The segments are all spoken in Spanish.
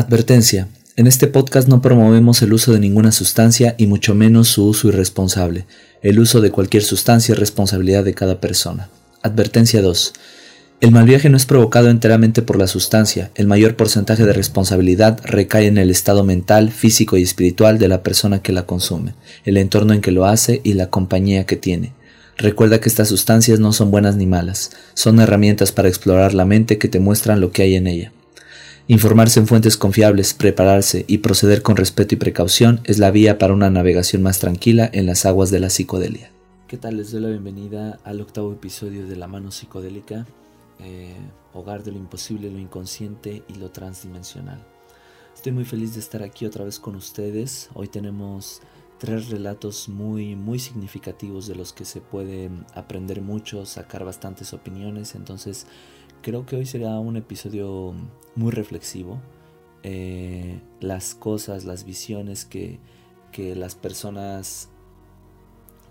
Advertencia. En este podcast no promovemos el uso de ninguna sustancia y mucho menos su uso irresponsable. El uso de cualquier sustancia es responsabilidad de cada persona. Advertencia 2. El mal viaje no es provocado enteramente por la sustancia, el mayor porcentaje de responsabilidad recae en el estado mental, físico y espiritual de la persona que la consume, el entorno en que lo hace y la compañía que tiene. Recuerda que estas sustancias no son buenas ni malas, son herramientas para explorar la mente que te muestran lo que hay en ella. Informarse en fuentes confiables, prepararse y proceder con respeto y precaución es la vía para una navegación más tranquila en las aguas de la psicodelia. ¿Qué tal? Les doy la bienvenida al octavo episodio de La mano psicodélica, eh, hogar de lo imposible, lo inconsciente y lo transdimensional. Estoy muy feliz de estar aquí otra vez con ustedes. Hoy tenemos tres relatos muy muy significativos de los que se puede aprender mucho, sacar bastantes opiniones. Entonces creo que hoy será un episodio muy reflexivo. Eh, las cosas, las visiones que, que las personas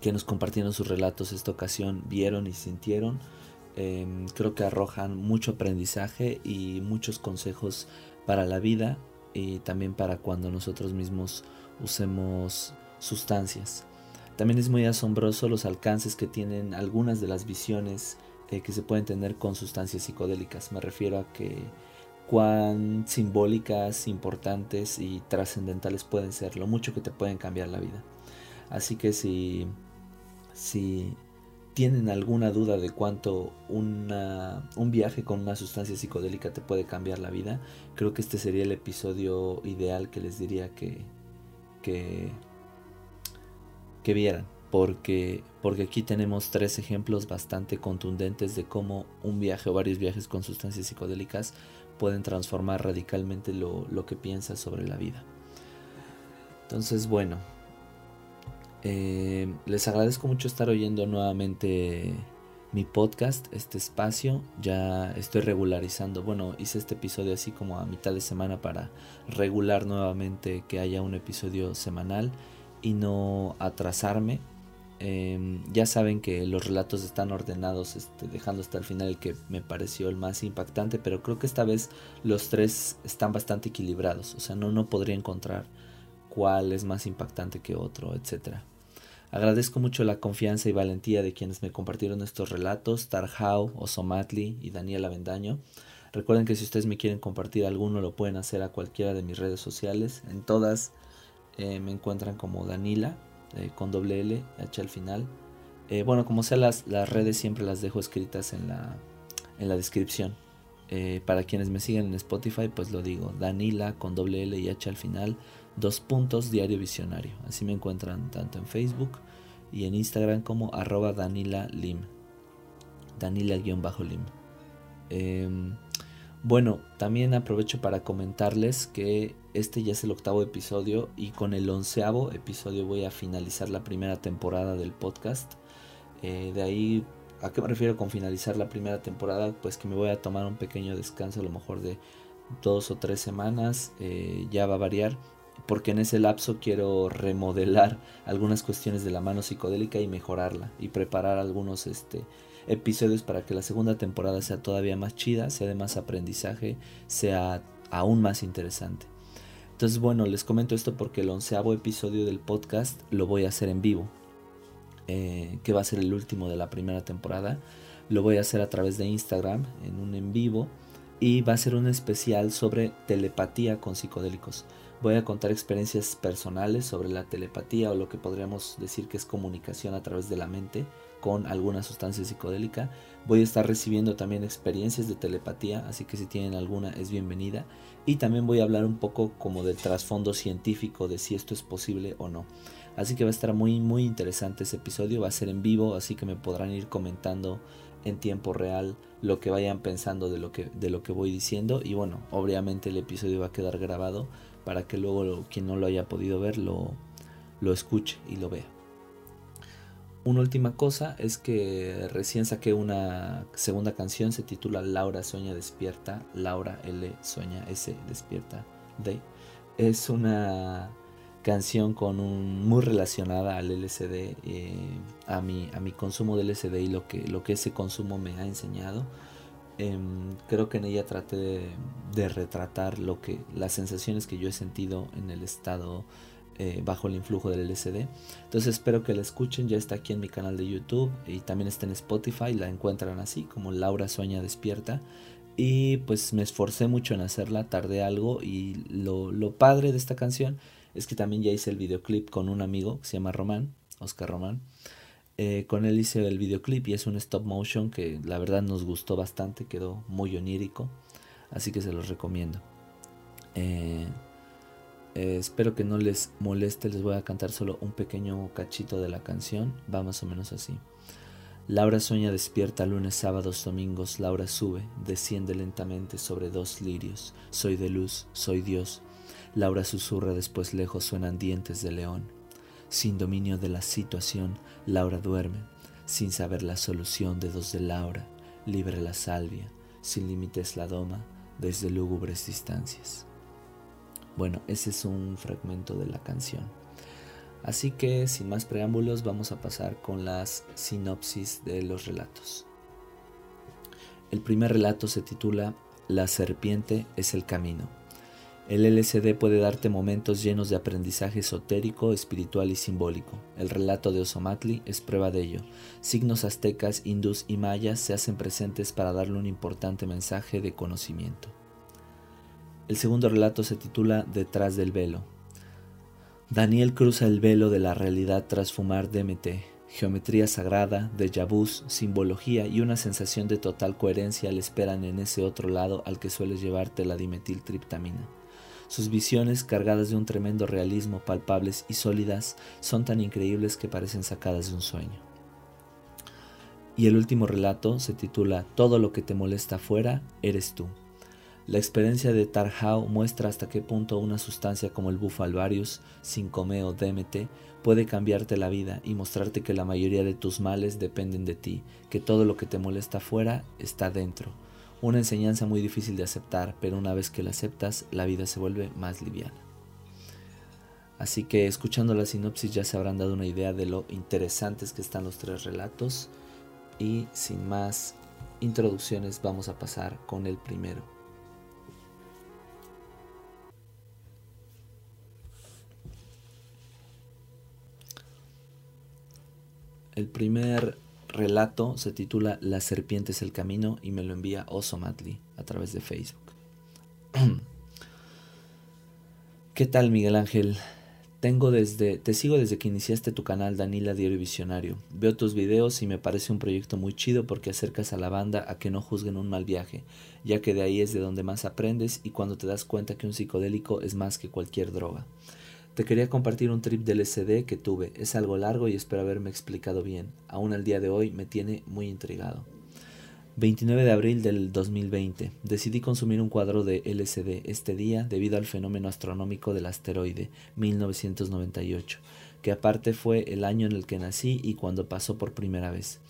que nos compartieron sus relatos esta ocasión vieron y sintieron, em, creo que arrojan mucho aprendizaje y muchos consejos para la vida y también para cuando nosotros mismos usemos sustancias. También es muy asombroso los alcances que tienen algunas de las visiones eh, que se pueden tener con sustancias psicodélicas. Me refiero a que cuán simbólicas, importantes y trascendentales pueden ser, lo mucho que te pueden cambiar la vida. Así que si, si tienen alguna duda de cuánto un viaje con una sustancia psicodélica te puede cambiar la vida, creo que este sería el episodio ideal que les diría que, que que vieran, porque, porque aquí tenemos tres ejemplos bastante contundentes de cómo un viaje o varios viajes con sustancias psicodélicas pueden transformar radicalmente lo, que piensas sobre la vida. Entonces, bueno, eh, les agradezco mucho estar oyendo nuevamente mi podcast, este espacio. Ya estoy regularizando. Bueno, hice este episodio así como a mitad de semana para regular nuevamente que haya un episodio semanal y no atrasarme. Em, ya saben que los relatos están ordenados, este, dejando hasta el final el que me pareció el más impactante, pero creo que esta vez los tres están bastante equilibrados, o sea, no, no podría encontrar cuál es más impactante que otro, etc. Agradezco mucho la confianza y valentía de quienes me compartieron estos relatos, Tarhau, Osomatli y Daniela Vendaño. Recuerden que si ustedes me quieren compartir alguno lo pueden hacer a cualquiera de mis redes sociales, en todas eh, me encuentran como Danila, eh, con doble L, H al final. Eh, bueno, como sea, las, las, redes siempre las dejo escritas en la, en la descripción. para quienes me siguen en Spotify, pues lo digo, Danila con doble L y H al final, dos puntos diario visionario. Así me encuentran tanto en Facebook y en Instagram como arroba Danila Lim. Danila-Lim. Em, bueno, también aprovecho para comentarles que este ya es el octavo episodio y con el onceavo episodio voy a finalizar la primera temporada del podcast. Eh, de ahí, ¿a qué me refiero con finalizar la primera temporada? Pues que me voy a tomar un pequeño descanso, a lo mejor de dos o tres semanas, eh, ya va a variar, porque en ese lapso quiero remodelar algunas cuestiones de la mano psicodélica y mejorarla y preparar algunos este, episodios para que la segunda temporada sea todavía más chida, sea de más aprendizaje, sea aún más interesante. Entonces, bueno, les comento esto porque el onceavo episodio del podcast lo voy a hacer en vivo, eh, que va a ser el último de la primera temporada. Lo voy a hacer a través de Instagram, en un en vivo, y va a ser un especial sobre telepatía con psicodélicos. Voy a contar experiencias personales sobre la telepatía o lo que podríamos decir que es comunicación a través de la mente con alguna sustancia psicodélica. Voy a estar recibiendo también experiencias de telepatía, así que si tienen alguna es bienvenida. Y también voy a hablar un poco como del trasfondo científico de si esto es posible o no. Así que va a estar muy muy interesante ese episodio, va a ser en vivo, así que me podrán ir comentando en tiempo real lo que vayan pensando de lo que, de lo que voy diciendo. Y bueno, obviamente el episodio va a quedar grabado para que luego quien no lo haya podido ver lo, lo escuche y lo vea. Una última cosa es que recién saqué una segunda canción, se titula Laura Sueña Despierta, Laura L Sueña S Despierta D. Es una canción con un, muy relacionada al LSD, eh, a, mi, a mi consumo de LSD y lo que, lo que ese consumo me ha enseñado. Em, creo que en ella traté de, retratar lo que las sensaciones que yo he sentido en el estado eh, bajo el influjo del LSD. Entonces espero que la escuchen, ya está aquí en mi canal de YouTube y también está en Spotify, la encuentran así como Laura Sueña Despierta. Y pues me esforcé mucho en hacerla, tardé algo y lo, lo padre de esta canción es que también ya hice el videoclip con un amigo que se llama Román, Oscar Román. Eh, con él hice el videoclip y es un stop motion que la verdad nos gustó bastante, quedó muy onírico, así que se los recomiendo. Eh, eh, espero que no les moleste, les voy a cantar solo un pequeño cachito de la canción, va más o menos así. Laura sueña despierta lunes, sábados, domingos, Laura sube, desciende lentamente sobre dos lirios, soy de luz, soy Dios. Laura susurra después lejos suenan dientes de león. Sin dominio de la situación, Laura duerme, sin saber la solución de dos de Laura, libre la salvia, sin límites la doma, desde lúgubres distancias. Bueno, ese es un fragmento de la canción. Así que, sin más preámbulos, vamos a pasar con las sinopsis de los relatos. El primer relato se titula La serpiente es el camino. El LSD puede darte momentos llenos de aprendizaje esotérico, espiritual y simbólico. El relato de Osomatli es prueba de ello. Signos aztecas, hindús y mayas se hacen presentes para darle un importante mensaje de conocimiento. El segundo relato se titula Detrás del velo. Daniel cruza el velo de la realidad tras fumar DMT, geometría sagrada, déjà vus, simbología y una sensación de total coherencia le esperan en ese otro lado al que sueles llevarte la dimetiltriptamina. Sus visiones, cargadas de un tremendo realismo, palpables y sólidas, son tan increíbles que parecen sacadas de un sueño. Y el último relato se titula Todo lo que te molesta afuera, eres tú. La experiencia de Tarhau muestra hasta qué punto una sustancia como el bufalvarius, 5-meo DMT, puede cambiarte la vida y mostrarte que la mayoría de tus males dependen de ti, que todo lo que te molesta afuera está dentro una enseñanza muy difícil de aceptar, pero una vez que la aceptas, la vida se vuelve más liviana. Así que escuchando la sinopsis ya se habrán dado una idea de lo interesantes que están los tres relatos y sin más introducciones vamos a pasar con el primero. El primer relato se titula La serpiente es el camino y me lo envía Oso Matli a través de Facebook. ¿Qué tal Miguel Ángel? Tengo desde, te sigo desde que iniciaste tu canal Danila Diario Visionario. Veo tus videos y me parece un proyecto muy chido porque acercas a la banda a que no juzguen un mal viaje, ya que de ahí es de donde más aprendes y cuando te das cuenta que un psicodélico es más que cualquier droga. Te quería compartir un trip del SD que tuve. Es algo largo y espero haberme explicado bien. Aún al día de hoy me tiene muy intrigado. 29 de abril del 2020. Decidí consumir un cuadro de LSD este día debido al fenómeno astronómico del asteroide 1998, que aparte fue el año en el que nací y cuando pasó por primera vez.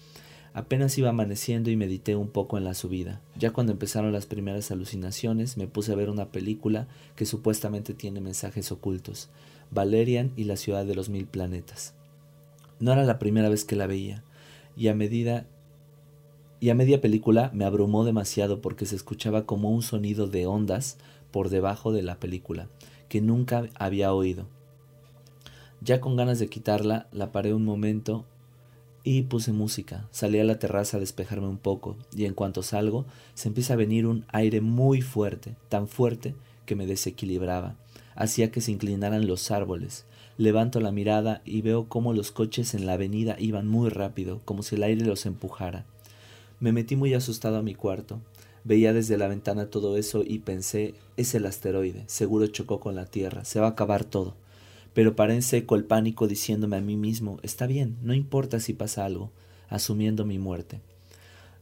Apenas iba amaneciendo y medité un poco en la subida. Ya cuando empezaron las primeras alucinaciones me puse a ver una película que supuestamente tiene mensajes ocultos. Valerian y la ciudad de los mil planetas. No era la primera vez que la veía, y a medida y a media película me abrumó demasiado porque se escuchaba como un sonido de ondas por debajo de la película, que nunca había oído. Ya con ganas de quitarla, la paré un momento y puse música. Salí a la terraza a despejarme un poco, y en cuanto salgo, se empieza a venir un aire muy fuerte, tan fuerte que me desequilibraba hacía que se inclinaran los árboles. Levanto la mirada y veo cómo los coches en la avenida iban muy rápido, como si el aire los empujara. Me metí muy asustado a mi cuarto. Veía desde la ventana todo eso y pensé, es el asteroide, seguro chocó con la Tierra, se va a acabar todo. Pero paré en seco el pánico diciéndome a mí mismo, está bien, no importa si pasa algo, asumiendo mi muerte.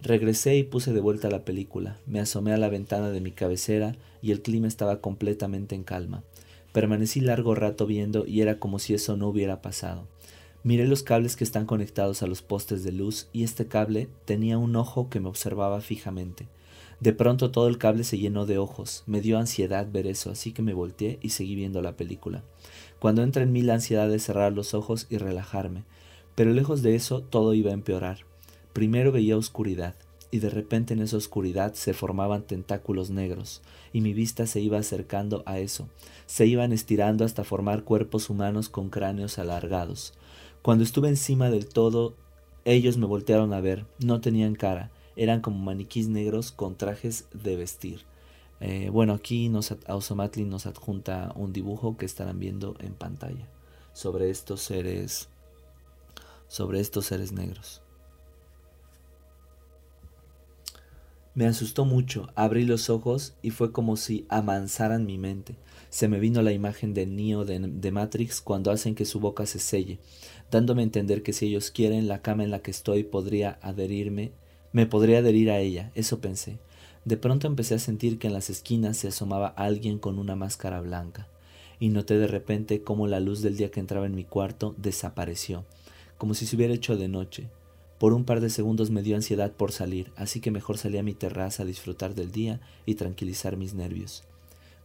Regresé y puse de vuelta la película, me asomé a la ventana de mi cabecera y el clima estaba completamente en calma. Permanecí largo rato viendo y era como si eso no hubiera pasado. Miré los cables que están conectados a los postes de luz y este cable tenía un ojo que me observaba fijamente. De pronto todo el cable se llenó de ojos. Me dio ansiedad ver eso, así que me volteé y seguí viendo la película. Cuando entra en mí la ansiedad de cerrar los ojos y relajarme. Pero lejos de eso todo iba a empeorar. Primero veía oscuridad. y de repente en esa oscuridad se formaban tentáculos negros, y mi vista se iba acercando a eso, se iban estirando hasta formar cuerpos humanos con cráneos alargados. Cuando estuve encima del todo, ellos me voltearon a ver, no tenían cara, eran como maniquís negros con trajes de vestir. Eh, bueno, aquí nos, Osomatli nos adjunta un dibujo que estarán viendo en pantalla sobre estos seres, sobre estos seres negros. Me asustó mucho, abrí los ojos y fue como si amansaran mi mente. Se me vino la imagen de Neo de, de, Matrix cuando hacen que su boca se selle, dándome a entender que si ellos quieren, la cama en la que estoy podría adherirme, me podría adherir a ella, eso pensé. De pronto empecé a sentir que en las esquinas se asomaba alguien con una máscara blanca, y noté de repente cómo la luz del día que entraba en mi cuarto desapareció, como si se hubiera hecho de noche. Por un par de segundos me dio ansiedad por salir, así que mejor salí a mi terraza a disfrutar del día y tranquilizar mis nervios.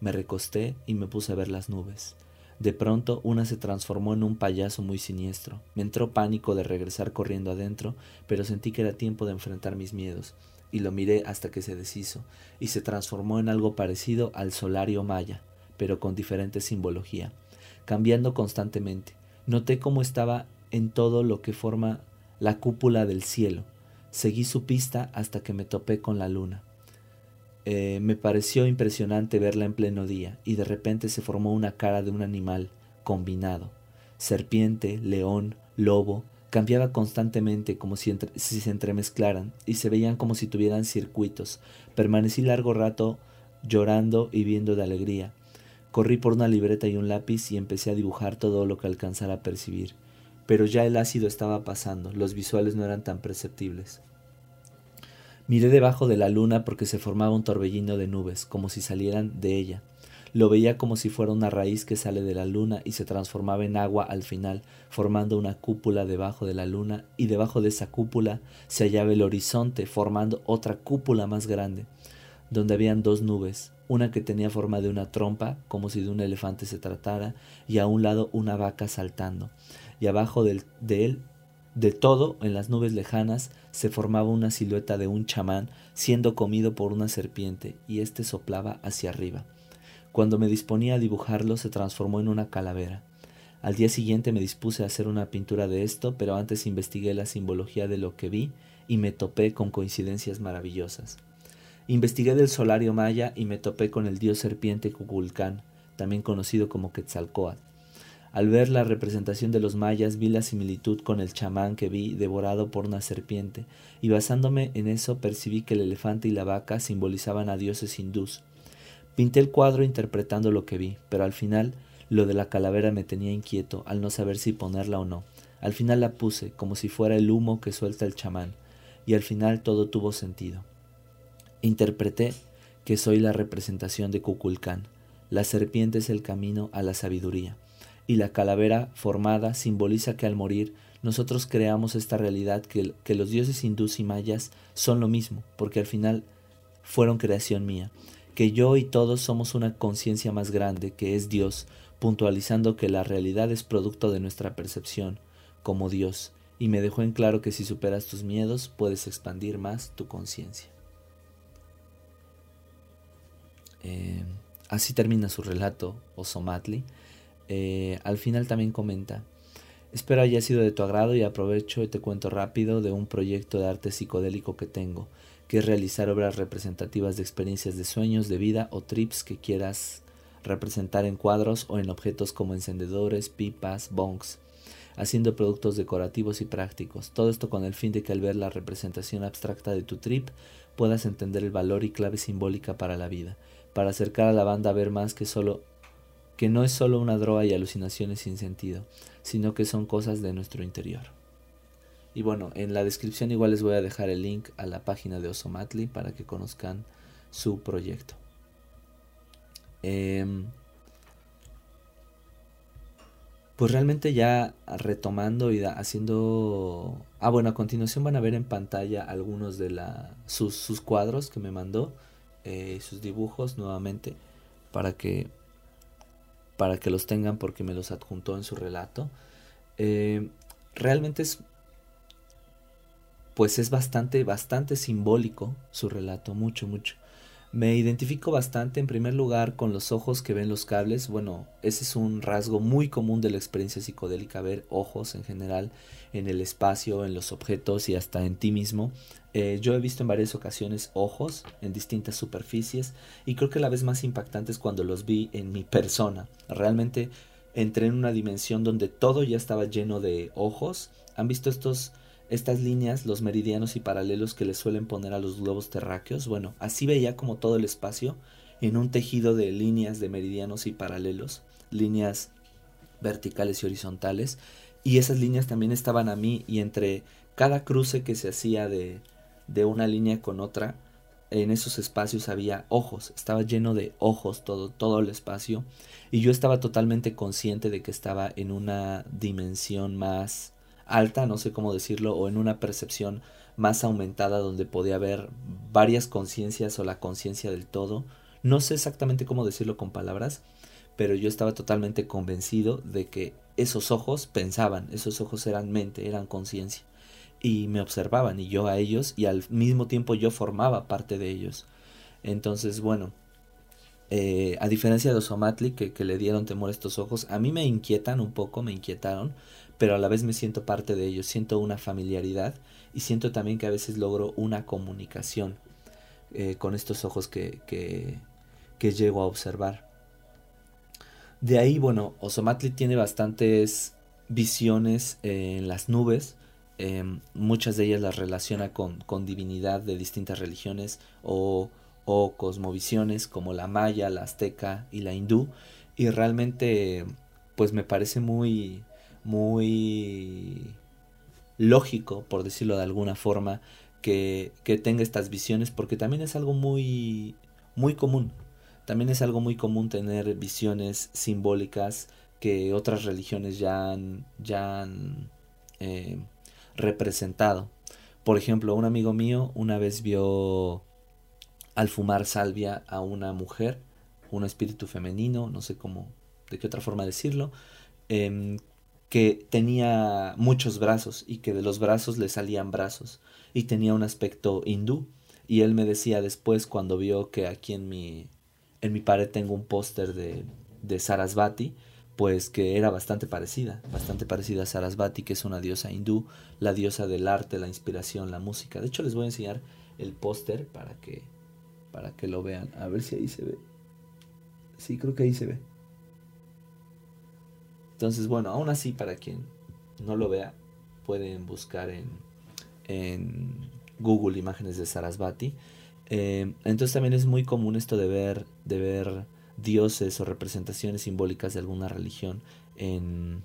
Me recosté y me puse a ver las nubes. De pronto una se transformó en un payaso muy siniestro. Me entró pánico de regresar corriendo adentro, pero sentí que era tiempo de enfrentar mis miedos, y lo miré hasta que se deshizo, y se transformó en algo parecido al solario maya, pero con diferente simbología, cambiando constantemente. Noté cómo estaba en todo lo que forma la cúpula del cielo. Seguí su pista hasta que me topé con la luna. Eh, me pareció impresionante verla en pleno día, y de repente se formó una cara de un animal combinado. Serpiente, león, lobo, cambiaba constantemente como si, si, se entremezclaran y se veían como si tuvieran circuitos. Permanecí largo rato llorando y viendo de alegría. Corrí por una libreta y un lápiz y empecé a dibujar todo lo que alcanzara a percibir pero ya el ácido estaba pasando, los visuales no eran tan perceptibles. Miré debajo de la luna porque se formaba un torbellino de nubes, como si salieran de ella. Lo veía como si fuera una raíz que sale de la luna y se transformaba en agua al final, formando una cúpula debajo de la luna, y debajo de esa cúpula se hallaba el horizonte, formando otra cúpula más grande, donde habían dos nubes, una que tenía forma de una trompa, como si de un elefante se tratara, y a un lado una vaca saltando y abajo de él, de todo, en las nubes lejanas, se formaba una silueta de un chamán siendo comido por una serpiente, y éste soplaba hacia arriba. Cuando me disponía a dibujarlo, se transformó en una calavera. Al día siguiente me dispuse a hacer una pintura de esto, pero antes investigué la simbología de lo que vi y me topé con coincidencias maravillosas. Investigué del solario maya y me topé con el dios serpiente Cuculcán, también conocido como Quetzalcoatl. Al ver la representación de los mayas vi la similitud con el chamán que vi devorado por una serpiente, y basándome en eso percibí que el elefante y la vaca simbolizaban a dioses hindús. Pinté el cuadro interpretando lo que vi, pero al final lo de la calavera me tenía inquieto al no saber si ponerla o no. Al final la puse, como si fuera el humo que suelta el chamán, y al final todo tuvo sentido. Interpreté que soy la representación de Kukulcán. La serpiente es el camino a la sabiduría y la calavera formada simboliza que al morir nosotros creamos esta realidad que, que, los dioses hindús y mayas son lo mismo, porque al final fueron creación mía, que yo y todos somos una conciencia más grande, que es Dios, puntualizando que la realidad es producto de nuestra percepción, como Dios, y me dejó en claro que si superas tus miedos puedes expandir más tu conciencia. Eh, así termina su relato Osomatli. Eh, al final también comenta, espero haya sido de tu agrado y aprovecho y te cuento rápido de un proyecto de arte psicodélico que tengo, que es realizar obras representativas de experiencias de sueños, de vida o trips que quieras representar en cuadros o en objetos como encendedores, pipas, bongs, haciendo productos decorativos y prácticos. Todo esto con el fin de que al ver la representación abstracta de tu trip puedas entender el valor y clave simbólica para la vida, para acercar a la banda a ver más que solo que no es solo una droga y alucinaciones sin sentido, sino que son cosas de nuestro interior. Y bueno, en la descripción igual les voy a dejar el link a la página de Osomatli para que conozcan su proyecto. Em, pues realmente ya retomando y haciendo... Ah, bueno, a continuación van a ver en pantalla algunos de la, sus, cuadros que me mandó, eh, sus dibujos nuevamente, para que para que los tengan porque me los adjuntó en su relato. Eh, realmente es... pues es bastante, bastante simbólico su relato, mucho, mucho. Me identifico bastante en primer lugar con los ojos que ven los cables. Bueno, ese es un rasgo muy común de la experiencia psicodélica, ver ojos en general en el espacio, en los objetos y hasta en ti mismo. Eh, yo he visto en varias ocasiones ojos en distintas superficies y creo que la vez más impactante es cuando los vi en mi persona. Realmente entré en una dimensión donde todo ya estaba lleno de ojos. ¿Han visto estos estas líneas, los meridianos y paralelos que le suelen poner a los globos terráqueos, bueno, así veía como todo el espacio en un tejido de líneas de meridianos y paralelos, líneas verticales y horizontales, y esas líneas también estaban a mí y entre cada cruce que se hacía de, de una línea con otra, en esos espacios había ojos, estaba lleno de ojos todo, todo el espacio, y yo estaba totalmente consciente de que estaba en una dimensión más alta, no sé cómo decirlo, o en una percepción más aumentada donde podía haber varias conciencias o la conciencia del todo. No sé exactamente cómo decirlo con palabras, pero yo estaba totalmente convencido de que esos ojos pensaban, esos ojos eran mente, eran conciencia, y me observaban y yo a ellos, y al mismo tiempo yo formaba parte de ellos. Entonces, bueno, eh, a diferencia de Osomatli, que, que le dieron temor a estos ojos, a mí me inquietan un poco, me inquietaron, pero a la vez me siento parte de ellos, siento una familiaridad y siento también que a veces logro una comunicación eh, con estos ojos que, que, llego a observar. De ahí, bueno, Osomatli tiene bastantes visiones en las nubes, em, muchas de ellas las relaciona con, con divinidad de distintas religiones o, o, cosmovisiones como la maya, la azteca y la hindú, y realmente pues me parece muy, muy lógico, por decirlo de alguna forma, que, que, tenga estas visiones, porque también es algo muy, muy común. También es algo muy común tener visiones simbólicas que otras religiones ya han, ya han eh, representado. Por ejemplo, un amigo mío una vez vio al fumar salvia a una mujer, un espíritu femenino, no sé cómo, de qué otra forma decirlo, eh, que tenía muchos brazos y que de los brazos le salían brazos y tenía un aspecto hindú. Y él me decía después cuando vio que aquí en mi, en mi pared tengo un póster de, de Sarasvati, pues que era bastante parecida, bastante parecida a Sarasvati, que es una diosa hindú, la diosa del arte, la inspiración, la música. De hecho les voy a enseñar el póster para que, para que lo vean. A ver si ahí se ve. Sí, creo que ahí se ve. Entonces, bueno, aún así, para quien no lo vea, pueden buscar en, en Google imágenes de Sarasvati. Eh, entonces también es muy común esto de ver, de ver dioses o representaciones simbólicas de alguna religión en,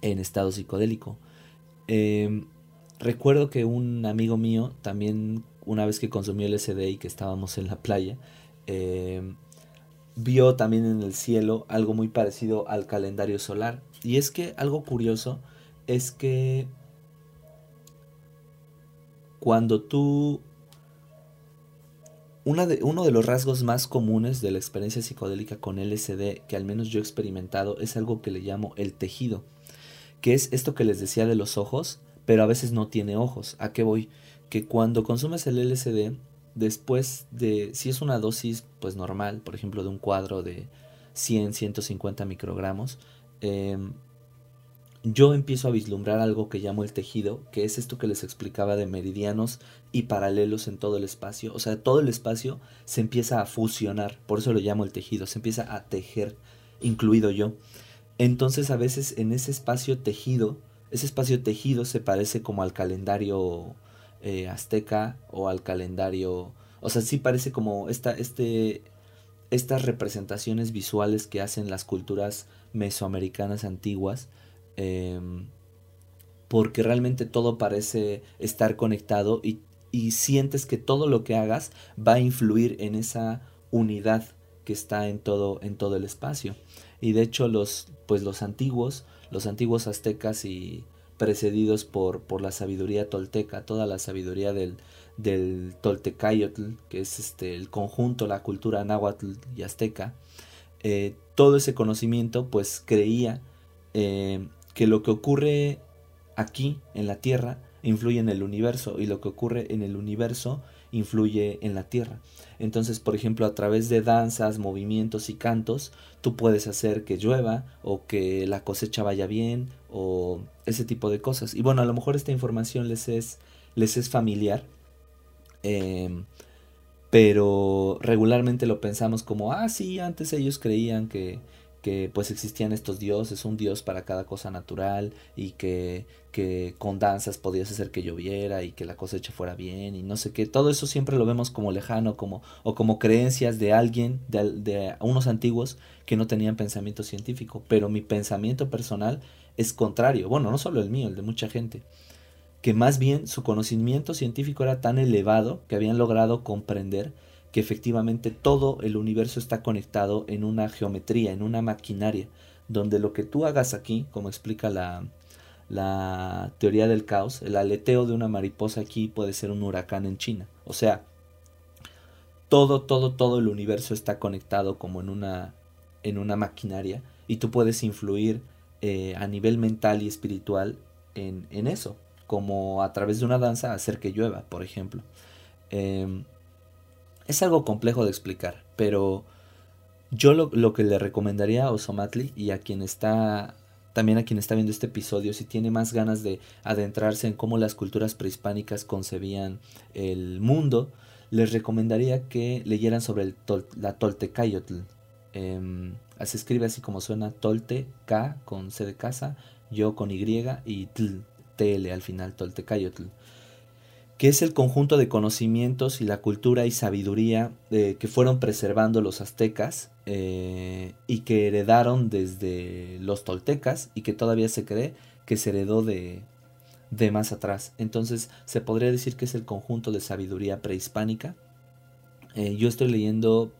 en estado psicodélico. Eh, recuerdo que un amigo mío, también una vez que consumió LSD y que estábamos en la playa, eh, vio también en el cielo algo muy parecido al calendario solar. Y es que algo curioso es que cuando tú... Una de, uno de los rasgos más comunes de la experiencia psicodélica con LSD, que al menos yo he experimentado, es algo que le llamo el tejido, que es esto que les decía de los ojos, pero a veces no tiene ojos. ¿A qué voy? Que cuando consumes el LSD, después de, si es una dosis pues normal, por ejemplo de un cuadro de 100, 150 microgramos, em, yo empiezo a vislumbrar algo que llamo el tejido, que es esto que les explicaba de meridianos y paralelos en todo el espacio. O sea, todo el espacio se empieza a fusionar, por eso lo llamo el tejido, se empieza a tejer, incluido yo. Entonces a veces en ese espacio tejido, ese espacio tejido se parece como al calendario eh, azteca o al calendario. O sea, sí parece como esta, este, estas representaciones visuales que hacen las culturas mesoamericanas antiguas. Em, porque realmente todo parece estar conectado y, y sientes que todo lo que hagas va a influir en esa unidad que está en todo, en todo el espacio. Y de hecho los, pues los antiguos, los antiguos aztecas y, precedidos por, por la sabiduría tolteca, toda la sabiduría del, del toltecayotl, que es este, el conjunto, la cultura náhuatl y azteca, eh, todo ese conocimiento pues creía eh, que lo que ocurre aquí en la tierra influye en el universo y lo que ocurre en el universo influye en la tierra. Entonces, por ejemplo, a través de danzas, movimientos y cantos, tú puedes hacer que llueva o que la cosecha vaya bien o ese tipo de cosas. Y bueno, a lo mejor esta información les es, les es familiar, em, pero regularmente lo pensamos como, ah, sí, antes ellos creían que, que pues existían estos dioses, un dios para cada cosa natural y que, que, con danzas podías hacer que lloviera y que la cosecha fuera bien y no sé qué, todo eso siempre lo vemos como lejano como, o como creencias de alguien, de, de unos antiguos que no tenían pensamiento científico, pero mi pensamiento personal es contrario, bueno, no solo el mío, el de mucha gente, que más bien su conocimiento científico era tan elevado que habían logrado comprender que efectivamente todo el universo está conectado en una geometría, en una maquinaria, donde lo que tú hagas aquí, como explica la, la teoría del caos, el aleteo de una mariposa aquí puede ser un huracán en China. O sea, todo, todo, todo el universo está conectado como en una, en una maquinaria y tú puedes influir eh, a nivel mental y espiritual en, en, eso, como a través de una danza hacer que llueva, por ejemplo. Eh, es algo complejo de explicar, pero yo lo, que le recomendaría a Osomatli y a quien está también a quien está viendo este episodio, si tiene más ganas de adentrarse en cómo las culturas prehispánicas concebían el mundo, les recomendaría que leyeran sobre la Toltecayotl. Eh, se escribe así como suena Tolte, K con C de casa, yo con Y y tl, TL al final, Toltecayotl que es el conjunto de conocimientos y la cultura y sabiduría eh, que fueron preservando los aztecas eh, y que heredaron desde los toltecas y que todavía se cree que se heredó de, de más atrás. Entonces se podría decir que es el conjunto de sabiduría prehispánica. Eh, yo estoy leyendo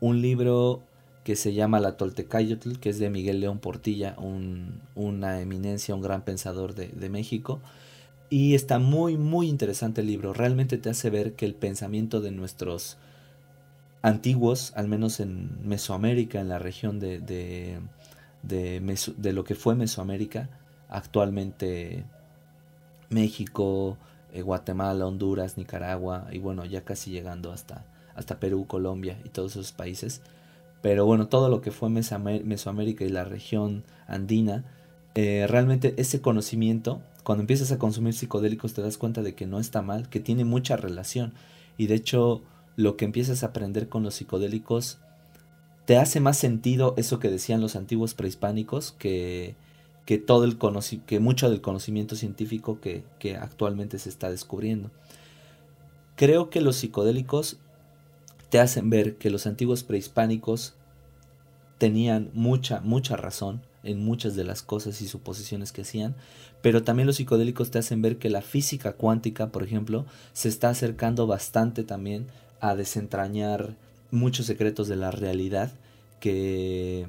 un libro que se llama La Toltecayotl, que es de Miguel León Portilla, un, una eminencia, un gran pensador de, de México. Y está muy, muy interesante el libro. Realmente te hace ver que el pensamiento de nuestros antiguos, al menos en Mesoamérica, en la región de, de, de, lo que fue Mesoamérica, actualmente México, eh, Guatemala, Honduras, Nicaragua y bueno, ya casi llegando hasta, hasta Perú, Colombia y todos esos países. Pero bueno, todo lo que fue Mesoamérica y la región andina, eh, realmente ese conocimiento cuando empiezas a consumir psicodélicos te das cuenta de que no está mal, que tiene mucha relación. Y de hecho, lo que empiezas a aprender con los psicodélicos te hace más sentido eso que decían los antiguos prehispánicos que, que todo el que mucho del conocimiento científico que, que actualmente se está descubriendo. Creo que los psicodélicos te hacen ver que los antiguos prehispánicos tenían mucha, mucha razón en muchas de las cosas y suposiciones que hacían, pero también los psicodélicos te hacen ver que la física cuántica, por ejemplo, se está acercando bastante también a desentrañar muchos secretos de la realidad que,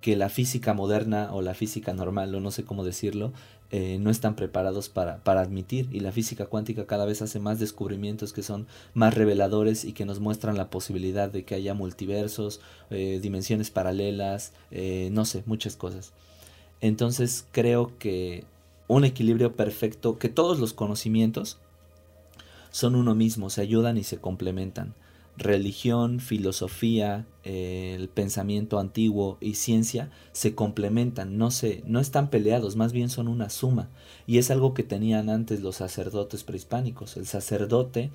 que la física moderna o la física normal, o no sé cómo decirlo, eh, no están preparados para, para, admitir y la física cuántica cada vez hace más descubrimientos que son más reveladores y que nos muestran la posibilidad de que haya multiversos, eh, dimensiones paralelas, eh, no sé, muchas cosas. Entonces creo que un equilibrio perfecto, que todos los conocimientos son uno mismo, se ayudan y se complementan religión, filosofía, el pensamiento antiguo y ciencia se complementan, no, se, no están peleados, más bien son una suma. Y es algo que tenían antes los sacerdotes prehispánicos. El sacerdote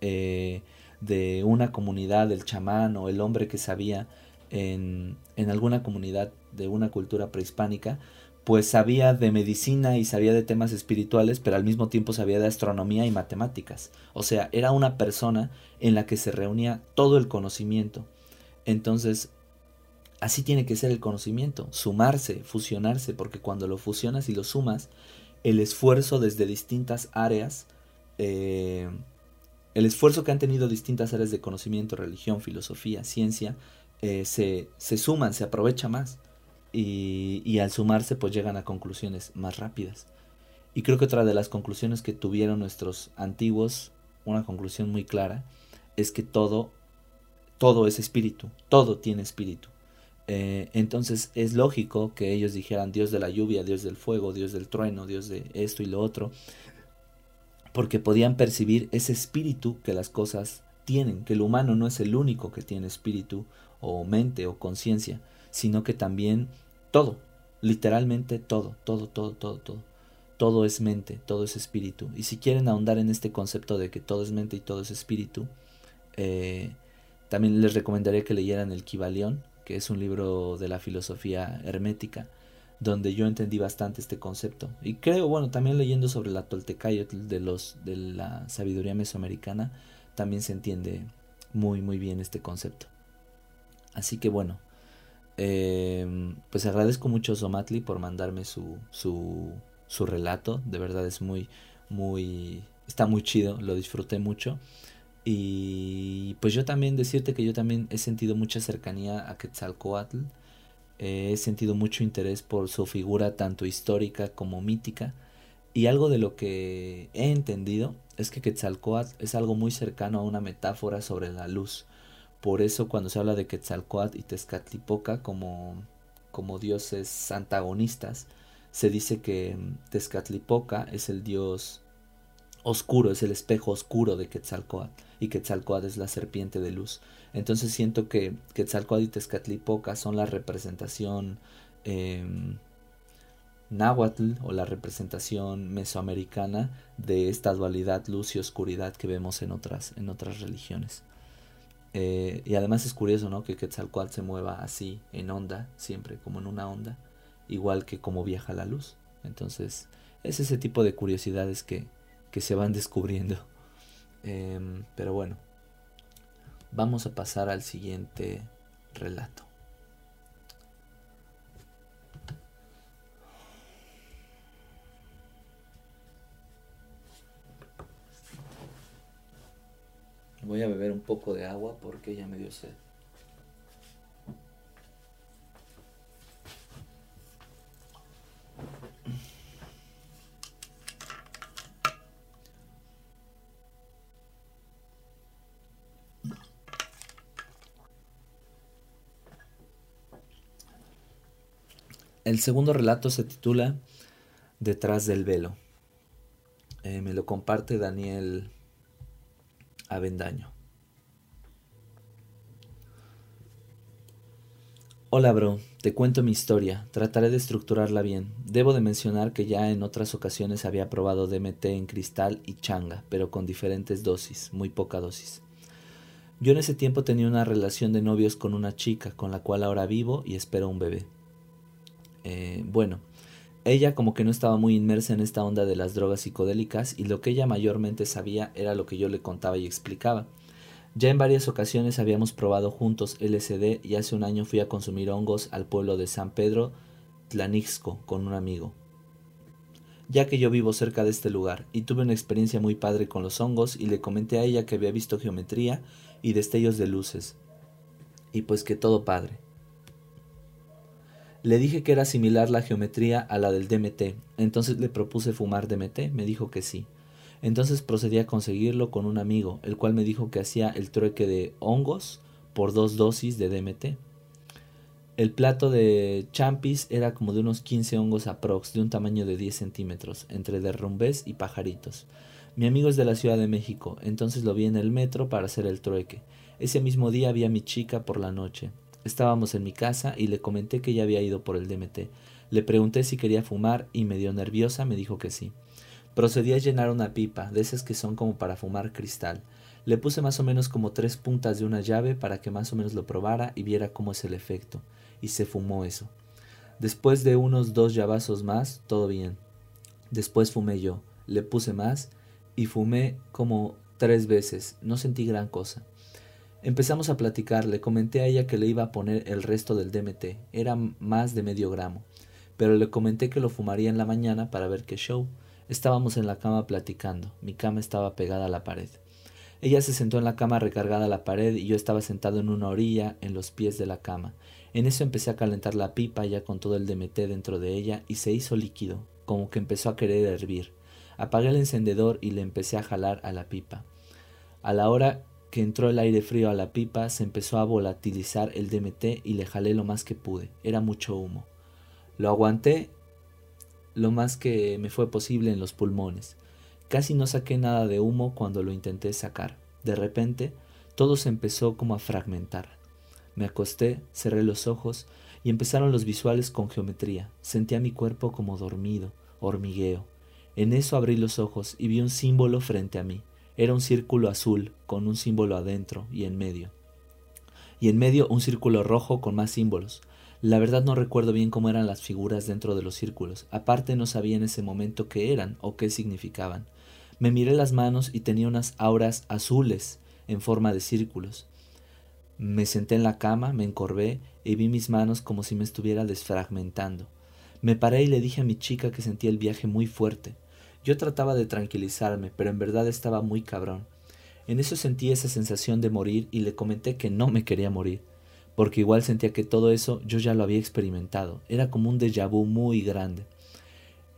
eh, de una comunidad, el chamán o el hombre que sabía en, en alguna comunidad de una cultura prehispánica, pues sabía de medicina y sabía de temas espirituales, pero al mismo tiempo sabía de astronomía y matemáticas. O sea, era una persona en la que se reunía todo el conocimiento. Entonces, así tiene que ser el conocimiento, sumarse, fusionarse, porque cuando lo fusionas y lo sumas, el esfuerzo desde distintas áreas, eh, el esfuerzo que han tenido distintas áreas de conocimiento, religión, filosofía, ciencia, eh, se, se suman, se aprovecha más y, al sumarse pues llegan a conclusiones más rápidas. Y creo que otra de las conclusiones que tuvieron nuestros antiguos, una conclusión muy clara, es que todo, todo es espíritu, todo tiene espíritu. Eh, entonces es lógico que ellos dijeran Dios de la lluvia, Dios del fuego, Dios del trueno, Dios de esto y lo otro, porque podían percibir ese espíritu que las cosas tienen, que el humano no es el único que tiene espíritu o mente o conciencia, sino que también todo, literalmente todo, todo, todo, todo, todo. Todo es mente, todo es espíritu. Y si quieren ahondar en este concepto de que todo es mente y todo es espíritu, eh, también les recomendaría que leyeran el Kibalión, que es un libro de la filosofía hermética, donde yo entendí bastante este concepto. Y creo, bueno, también leyendo sobre la Toltecayotl de, los, de la sabiduría mesoamericana, también se entiende muy, muy bien este concepto. Así que bueno, em, pues agradezco mucho a Somatli por mandarme su, su, su relato. De verdad es muy, muy, está muy chido, lo disfruté mucho. Y pues yo también decirte que yo también he sentido mucha cercanía a Quetzalcoatl. he sentido mucho interés por su figura tanto histórica como mítica. Y algo de lo que he entendido es que Quetzalcoatl es algo muy cercano a una metáfora sobre la luz. Por eso cuando se habla de Quetzalcoatl y Tezcatlipoca como, como dioses antagonistas, se dice que mm, Tezcatlipoca es el dios oscuro, es el espejo oscuro de Quetzalcoatl y Quetzalcoatl es la serpiente de luz. Entonces siento que Quetzalcoatl y Tezcatlipoca son la representación em, náhuatl o la representación mesoamericana de esta dualidad luz y oscuridad que vemos en otras, en otras religiones. Eh, y además es curioso, ¿no? Que Quetzalcoatl se mueva así, en onda, siempre como en una onda, igual que como viaja la luz. Entonces, es ese tipo de curiosidades que, que se van descubriendo. Em, pero bueno, vamos a pasar al siguiente relato. Voy a beber un poco de agua porque ya me dio sed. El segundo relato se titula Detrás del velo. Eh, me lo comparte Daniel Avendaño. Hola bro, te cuento mi historia, trataré de estructurarla bien. Debo de mencionar que ya en otras ocasiones había probado DMT en cristal y changa, pero con diferentes dosis, muy poca dosis. Yo en ese tiempo tenía una relación de novios con una chica, con la cual ahora vivo y espero un bebé. Eh, bueno, ella como que no estaba muy inmersa en esta onda de las drogas psicodélicas y lo que ella mayormente sabía era lo que yo le contaba y explicaba. Ya en varias ocasiones habíamos probado juntos LSD y hace un año fui a consumir hongos al pueblo de San Pedro Tlanixco con un amigo. Ya que yo vivo cerca de este lugar y tuve una experiencia muy padre con los hongos y le comenté a ella que había visto geometría y destellos de luces. Y pues que todo padre. Le dije que era similar la geometría a la del DMT, entonces le propuse fumar DMT, me dijo que sí. Entonces procedí a conseguirlo con un amigo, el cual me dijo que hacía el trueque de hongos por dos dosis de DMT. El plato de champis era como de unos 15 hongos aprox, de un tamaño de 10 centímetros, entre derrumbes y pajaritos. Mi amigo es de la Ciudad de México, entonces lo vi en el metro para hacer el trueque. Ese mismo día vi a mi chica por la noche. Estábamos en mi casa y le comenté que ya había ido por el DMT. Le pregunté si quería fumar y medio nerviosa me dijo que sí. Procedí a llenar una pipa, de esas que son como para fumar cristal. Le puse más o menos como tres puntas de una llave para que más o menos lo probara y viera cómo es el efecto. Y se fumó eso. Después de unos dos llavazos más, todo bien. Después fumé yo, le puse más y fumé como tres veces. No sentí gran cosa. Empezamos a platicar, le comenté a ella que le iba a poner el resto del DMT, era más de medio gramo, pero le comenté que lo fumaría en la mañana para ver qué show. Estábamos en la cama platicando, mi cama estaba pegada a la pared. Ella se sentó en la cama recargada a la pared y yo estaba sentado en una orilla en los pies de la cama. En eso empecé a calentar la pipa ya con todo el DMT dentro de ella y se hizo líquido, como que empezó a querer hervir. Apagué el encendedor y le empecé a jalar a la pipa. A la hora que entró el aire frío a la pipa, se empezó a volatilizar el DMT y le jalé lo más que pude. Era mucho humo. Lo aguanté lo más que me fue posible en los pulmones. Casi no saqué nada de humo cuando lo intenté sacar. De repente, todo se empezó como a fragmentar. Me acosté, cerré los ojos y empezaron los visuales con geometría. Sentía mi cuerpo como dormido, hormigueo. En eso abrí los ojos y vi un símbolo frente a mí. Era un círculo azul con un símbolo adentro y en medio. Y en medio un círculo rojo con más símbolos. La verdad no recuerdo bien cómo eran las figuras dentro de los círculos. Aparte no sabía en ese momento qué eran o qué significaban. Me miré las manos y tenía unas auras azules en forma de círculos. Me senté en la cama, me encorvé y vi mis manos como si me estuviera desfragmentando. Me paré y le dije a mi chica que sentía el viaje muy fuerte. Yo trataba de tranquilizarme, pero en verdad estaba muy cabrón. En eso sentí esa sensación de morir y le comenté que no me quería morir, porque igual sentía que todo eso yo ya lo había experimentado, era como un déjà vu muy grande.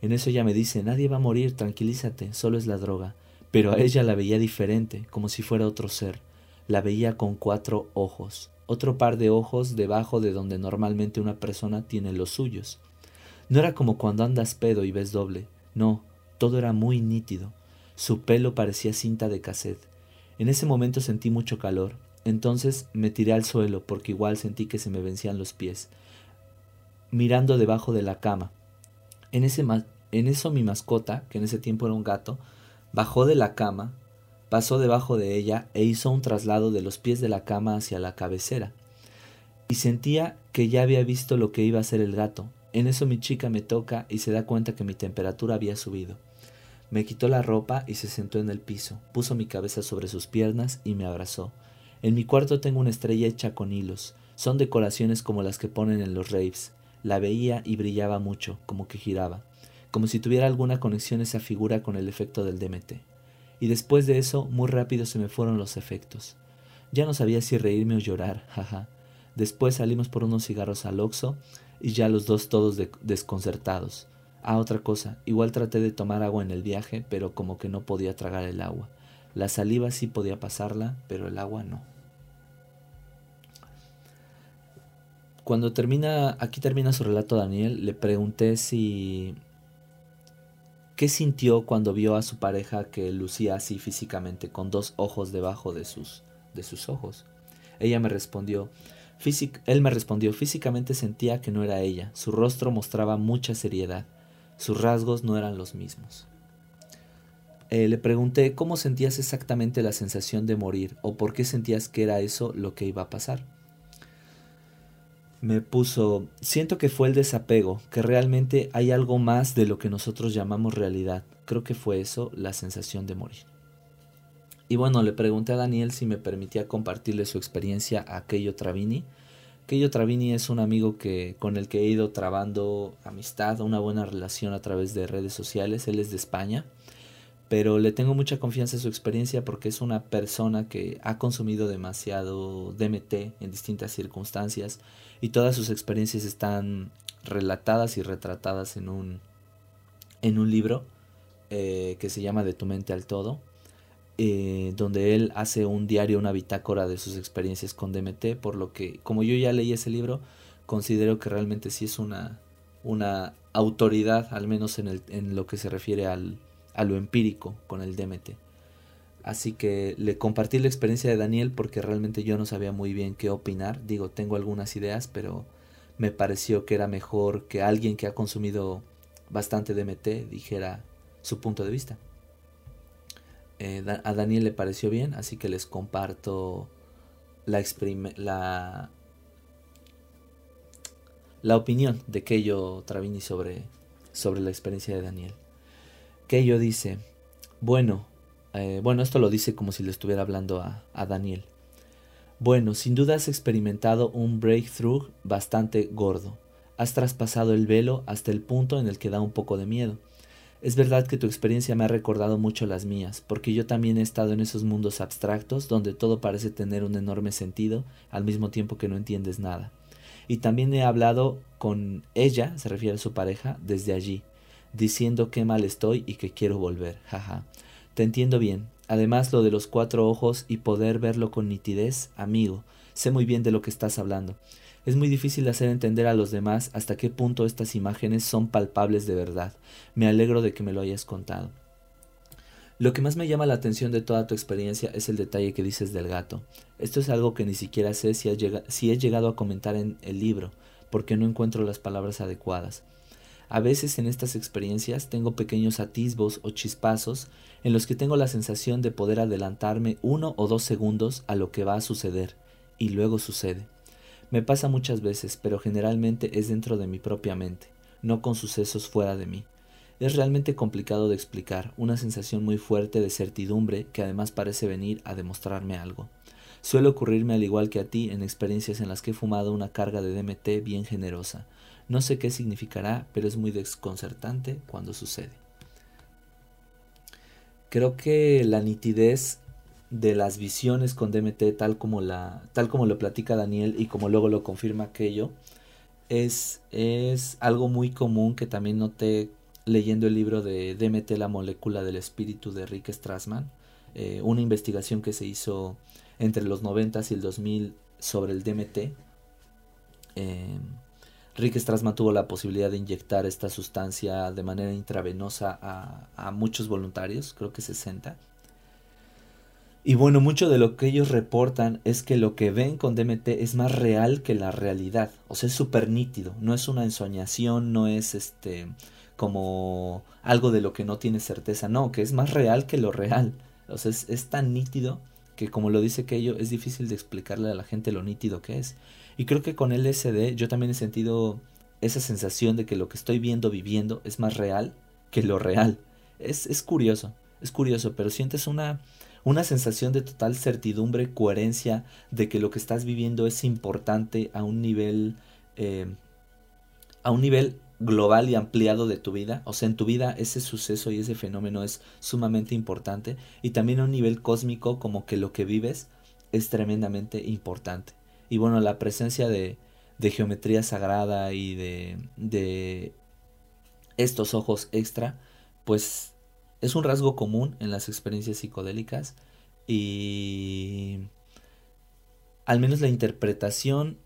En eso ella me dice, nadie va a morir, tranquilízate, solo es la droga. Pero a ella la veía diferente, como si fuera otro ser. La veía con cuatro ojos, otro par de ojos debajo de donde normalmente una persona tiene los suyos. No era como cuando andas pedo y ves doble, no, todo era muy nítido. Su pelo parecía cinta de cassette. En ese momento sentí mucho calor, entonces me tiré al suelo porque igual sentí que se me vencían los pies, mirando debajo de la cama. En, ese en eso mi mascota, que en ese tiempo era un gato, bajó de la cama, pasó debajo de ella e hizo un traslado de los pies de la cama hacia la cabecera. Y sentía que ya había visto lo que iba a hacer el gato. En eso mi chica me toca y se da cuenta que mi temperatura había subido. Me quitó la ropa y se sentó en el piso, puso mi cabeza sobre sus piernas y me abrazó. En mi cuarto tengo una estrella hecha con hilos. Son decoraciones como las que ponen en los raves. La veía y brillaba mucho, como que giraba como si tuviera alguna conexión esa figura con el efecto del DMT. Y después de eso, muy rápido se me fueron los efectos. Ya no sabía si reírme o llorar, jaja. Después salimos por unos cigarros al Oxo y ya los dos todos desconcertados. Ah, otra cosa, igual traté de tomar agua en el viaje, pero como que no podía tragar el agua. La saliva sí podía pasarla, pero el agua no. Cuando termina, aquí termina su relato Daniel, le pregunté si ¿Qué sintió cuando vio a su pareja que lucía así físicamente, con dos ojos debajo de sus, de sus ojos? Ella me respondió, él me respondió, físicamente sentía que no era ella, su rostro mostraba mucha seriedad, sus rasgos no eran los mismos. Eh, le pregunté cómo sentías exactamente la sensación de morir o por qué sentías que era eso lo que iba a pasar me puso, siento que fue el desapego, que realmente hay algo más de lo que nosotros llamamos realidad. Creo que fue eso, la sensación de morir. Y bueno, le pregunté a Daniel si me permitía compartirle su experiencia a Keio Travini. Keio Travini es un amigo que, con el que he ido trabando amistad, una buena relación a través de redes sociales. Él es de España pero le tengo mucha confianza en su experiencia porque es una persona que ha consumido demasiado DMT en distintas circunstancias y todas sus experiencias están relatadas y retratadas en un, en un libro eh, que se llama De tu mente al todo, eh, donde él hace un diario, una bitácora de sus experiencias con DMT, por lo que como yo ya leí ese libro, considero que realmente sí es una, una autoridad, al menos en, el, en lo que se refiere al a lo empírico con el DMT. Así que le compartí la experiencia de Daniel porque realmente yo no sabía muy bien qué opinar. Digo, tengo algunas ideas, pero me pareció que era mejor que alguien que ha consumido bastante DMT dijera su punto de vista. Eh, a Daniel le pareció bien, así que les comparto la, opinión de Keio Travini sobre, sobre la experiencia de Daniel ello dice, bueno, eh, bueno, esto lo dice como si le estuviera hablando a, a Daniel. Bueno, sin duda has experimentado un breakthrough bastante gordo. Has traspasado el velo hasta el punto en el que da un poco de miedo. Es verdad que tu experiencia me ha recordado mucho las mías, porque yo también he estado en esos mundos abstractos donde todo parece tener un enorme sentido al mismo tiempo que no entiendes nada. Y también he hablado con ella, se refiere a su pareja, desde allí, diciendo qué mal estoy y que quiero volver. Jaja. Te entiendo bien. Además, lo de los cuatro ojos y poder verlo con nitidez, amigo, sé muy bien de lo que estás hablando. Es muy difícil hacer entender a los demás hasta qué punto estas imágenes son palpables de verdad. Me alegro de que me lo hayas contado. Lo que más me llama la atención de toda tu experiencia es el detalle que dices del gato. Esto es algo que ni siquiera sé si, he llegado a comentar en el libro, porque no encuentro las palabras adecuadas. A veces en estas experiencias tengo pequeños atisbos o chispazos en los que tengo la sensación de poder adelantarme uno o dos segundos a lo que va a suceder, y luego sucede. Me pasa muchas veces, pero generalmente es dentro de mi propia mente, no con sucesos fuera de mí. Es realmente complicado de explicar, una sensación muy fuerte de certidumbre que además parece venir a demostrarme algo. Suele ocurrirme al igual que a ti en experiencias en las que he fumado una carga de DMT bien generosa. No sé qué significará, pero es muy desconcertante cuando sucede. Creo que la nitidez de las visiones con DMT tal como la tal como lo platica Daniel y como luego lo confirma aquello es, es algo muy común que también noté leyendo el libro de DMT la molécula del espíritu de Rick Strassman eh, una investigación que se hizo entre los 90 y el 2000 sobre el DMT eh, Rick Strassman tuvo la posibilidad de inyectar esta sustancia de manera intravenosa a, muchos voluntarios, creo que 60. Y bueno, mucho de lo que ellos reportan es que lo que ven con DMT es más real que la realidad. O sea, es súper nítido. No es una ensoñación, no es este como algo de lo que no tiene certeza. No, que es más real que lo real. O sea, es, tan nítido que como lo dice Keyo, es difícil de explicarle a la gente lo nítido que es. Y creo que con LSD yo también he sentido esa sensación de que lo que estoy viendo, viviendo, es más real que lo real. Es, es curioso, es curioso, pero sientes una, una sensación de total certidumbre, coherencia, de que lo que estás viviendo es importante a un nivel, eh, a un nivel global y ampliado de tu vida. O sea, en tu vida ese suceso y ese fenómeno es sumamente importante. Y también a un nivel cósmico, como que lo que vives es tremendamente importante. Y bueno, la presencia de, de geometría sagrada y de, de estos ojos extra, pues es un rasgo común en las experiencias psicodélicas y al menos la interpretación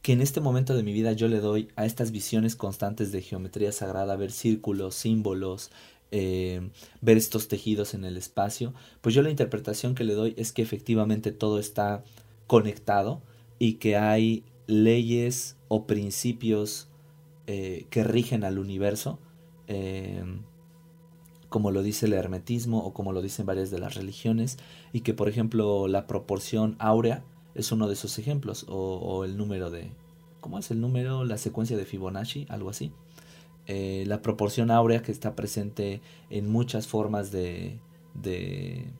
que en este momento de mi vida yo le doy a estas visiones constantes de geometría sagrada, ver círculos, símbolos, eh, ver estos tejidos en el espacio, pues yo la interpretación que le doy es que efectivamente todo está conectado y que hay leyes o principios eh, que rigen al universo, em, como lo dice el hermetismo o como lo dicen varias de las religiones, y que por ejemplo la proporción áurea es uno de esos ejemplos, o, el número de... ¿Cómo es el número? La secuencia de Fibonacci, algo así. Eh, la proporción áurea que está presente en muchas formas de, de,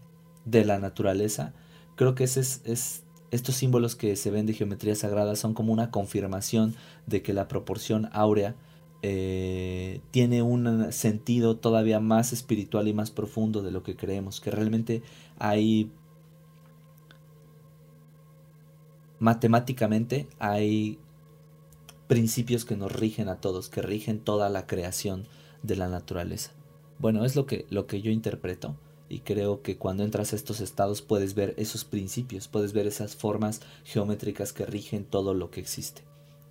de la naturaleza. Creo que estos símbolos que se ven de geometría sagrada son como una confirmación de que la proporción áurea eh, tiene un sentido todavía más espiritual y más profundo de lo que creemos, que realmente hay matemáticamente hay principios que nos rigen a todos, que rigen toda la creación de la naturaleza. Bueno, es lo que, lo que yo interpreto y creo que cuando entras a estos estados puedes ver esos principios, puedes ver esas formas geométricas que rigen todo lo que existe.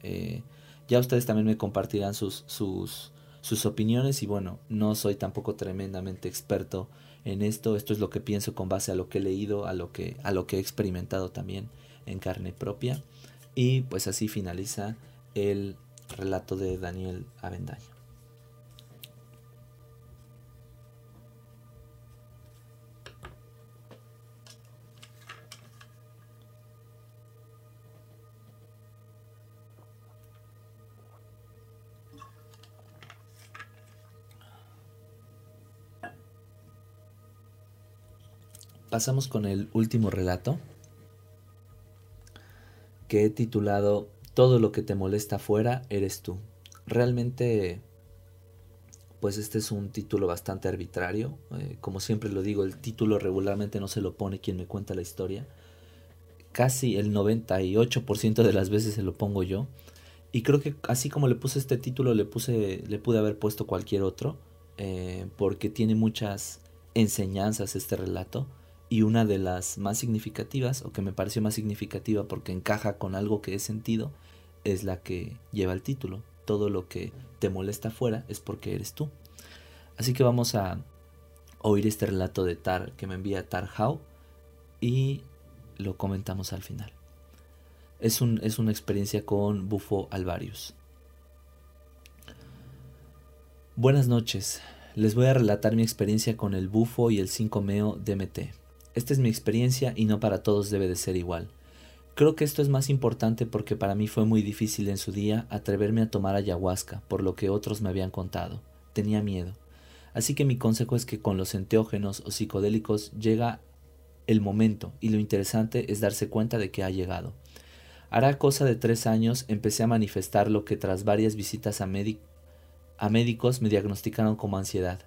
Eh, ya ustedes también me compartirán sus, sus, sus opiniones y bueno, no soy tampoco tremendamente experto en esto, esto es lo que pienso con base a lo que he leído, a lo que, a lo que he experimentado también en carne propia y pues así finaliza el relato de Daniel Avendaño. Pasamos con el último relato que he titulado Todo lo que te molesta afuera eres tú. Realmente, pues este es un título bastante arbitrario. Eh, como siempre lo digo, el título regularmente no se lo pone quien me cuenta la historia. Casi el 98% de las veces se lo pongo yo. Y creo que así como le puse este título, le, puse, le pude haber puesto cualquier otro. Eh, porque tiene muchas enseñanzas este relato y una de las más significativas, o que me pareció más significativa porque encaja con algo que he sentido, es la que lleva el título. Todo lo que te molesta afuera es porque eres tú. Así que vamos a oír este relato de Tar que me envía Tar How y lo comentamos al final. Es, un, es una experiencia con Bufo Alvarius. Buenas noches, les voy a relatar mi experiencia con el bufo y el 5-meo DMT. Esta es mi experiencia y no para todos debe de ser igual. Creo que esto es más importante porque para mí fue muy difícil en su día atreverme a tomar ayahuasca, por lo que otros me habían contado. Tenía miedo. Así que mi consejo es que con los enteógenos o psicodélicos llega el momento y lo interesante es darse cuenta de que ha llegado. Hará cosa de tres años empecé a manifestar lo que tras varias visitas a, a médicos me diagnosticaron como ansiedad.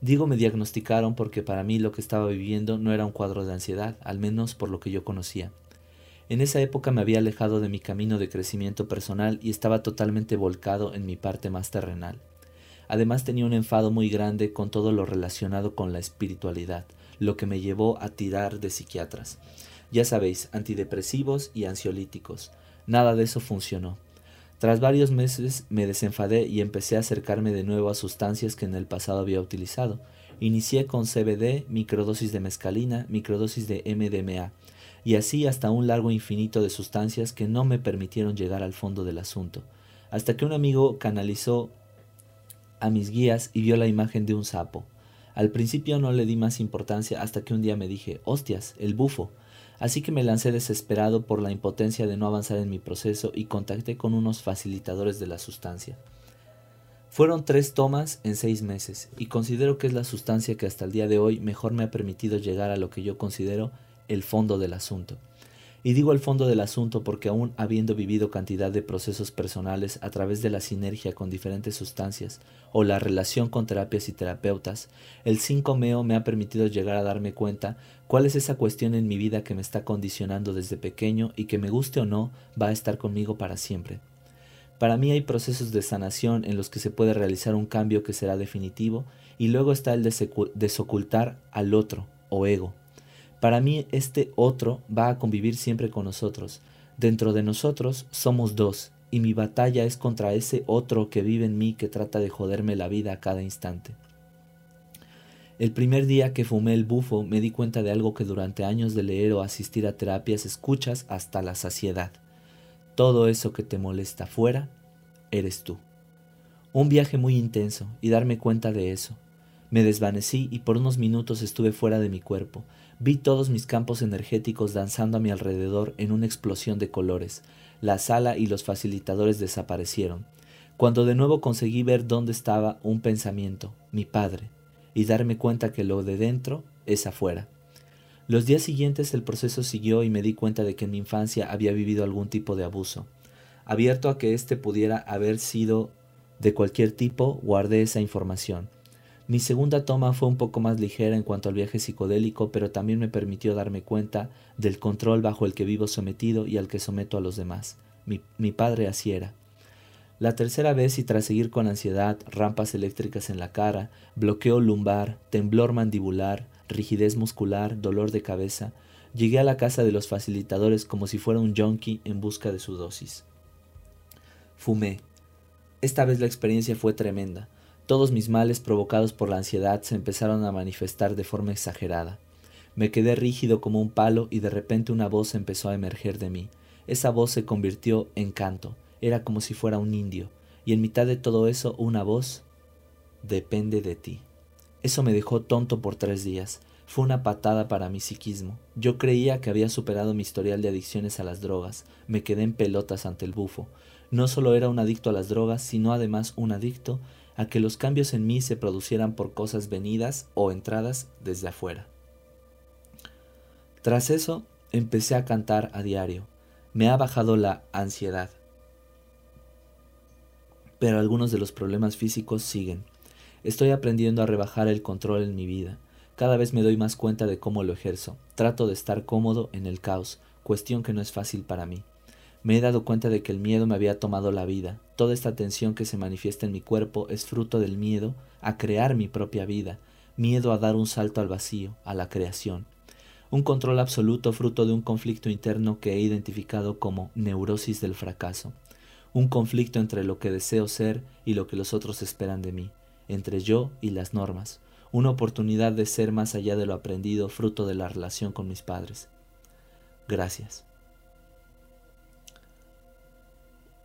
Digo me diagnosticaron porque para mí lo que estaba viviendo no era un cuadro de ansiedad, al menos por lo que yo conocía. En esa época me había alejado de mi camino de crecimiento personal y estaba totalmente volcado en mi parte más terrenal. Además tenía un enfado muy grande con todo lo relacionado con la espiritualidad, lo que me llevó a tirar de psiquiatras. Ya sabéis, antidepresivos y ansiolíticos. Nada de eso funcionó. Tras varios meses me desenfadé y empecé a acercarme de nuevo a sustancias que en el pasado había utilizado. Inicié con CBD, microdosis de mescalina, microdosis de MDMA, y así hasta un largo infinito de sustancias que no me permitieron llegar al fondo del asunto, hasta que un amigo canalizó a mis guías y vio la imagen de un sapo. Al principio no le di más importancia hasta que un día me dije, hostias, el bufo, Así que me lancé desesperado por la impotencia de no avanzar en mi proceso y contacté con unos facilitadores de la sustancia. Fueron tres tomas en seis meses y considero que es la sustancia que hasta el día de hoy mejor me ha permitido llegar a lo que yo considero el fondo del asunto. Y digo el fondo del asunto porque aún habiendo vivido cantidad de procesos personales a través de la sinergia con diferentes sustancias o la relación con terapias y terapeutas, el 5-meo me ha permitido llegar a darme cuenta cuál es esa cuestión en mi vida que me está condicionando desde pequeño y que me guste o no va a estar conmigo para siempre. Para mí hay procesos de sanación en los que se puede realizar un cambio que será definitivo y luego está el de desocultar al otro o ego para mí este otro va a convivir siempre con nosotros. Dentro de nosotros somos dos, y mi batalla es contra ese otro que vive en mí que trata de joderme la vida a cada instante. El primer día que fumé el bufo me di cuenta de algo que durante años de leer o asistir a terapias escuchas hasta la saciedad. Todo eso que te molesta afuera, eres tú. Un viaje muy intenso y darme cuenta de eso. Me desvanecí y por unos minutos estuve fuera de mi cuerpo, Vi todos mis campos energéticos danzando a mi alrededor en una explosión de colores. La sala y los facilitadores desaparecieron. Cuando de nuevo conseguí ver dónde estaba un pensamiento, mi padre, y darme cuenta que lo de dentro es afuera. Los días siguientes el proceso siguió y me di cuenta de que en mi infancia había vivido algún tipo de abuso. Abierto a que éste pudiera haber sido de cualquier tipo, guardé esa información. Mi segunda toma fue un poco más ligera en cuanto al viaje psicodélico, pero también me permitió darme cuenta del control bajo el que vivo sometido y al que someto a los demás. Mi, padre así era. La tercera vez y tras seguir con ansiedad, rampas eléctricas en la cara, bloqueo lumbar, temblor mandibular, rigidez muscular, dolor de cabeza, llegué a la casa de los facilitadores como si fuera un junkie en busca de su dosis. Fumé. Esta vez la experiencia fue tremenda. Todos mis males provocados por la ansiedad se empezaron a manifestar de forma exagerada. Me quedé rígido como un palo y de repente una voz empezó a emerger de mí. Esa voz se convirtió en canto, era como si fuera un indio, y en mitad de todo eso una voz depende de ti. Eso me dejó tonto por tres días. Fue una patada para mi psiquismo. Yo creía que había superado mi historial de adicciones a las drogas. Me quedé en pelotas ante el bufo. No solo era un adicto a las drogas, sino además un adicto a que los cambios en mí se producieran por cosas venidas o entradas desde afuera. Tras eso, empecé a cantar a diario. Me ha bajado la ansiedad. Pero algunos de los problemas físicos siguen. Estoy aprendiendo a rebajar el control en mi vida. Cada vez me doy más cuenta de cómo lo ejerzo. Trato de estar cómodo en el caos, cuestión que no es fácil para mí. Me he dado cuenta de que el miedo me había tomado la vida. Toda esta tensión que se manifiesta en mi cuerpo es fruto del miedo a crear mi propia vida, miedo a dar un salto al vacío, a la creación. Un control absoluto fruto de un conflicto interno que he identificado como neurosis del fracaso. Un conflicto entre lo que deseo ser y lo que los otros esperan de mí, entre yo y las normas. una oportunidad de ser más allá de lo aprendido, fruto de la relación con mis padres. Gracias.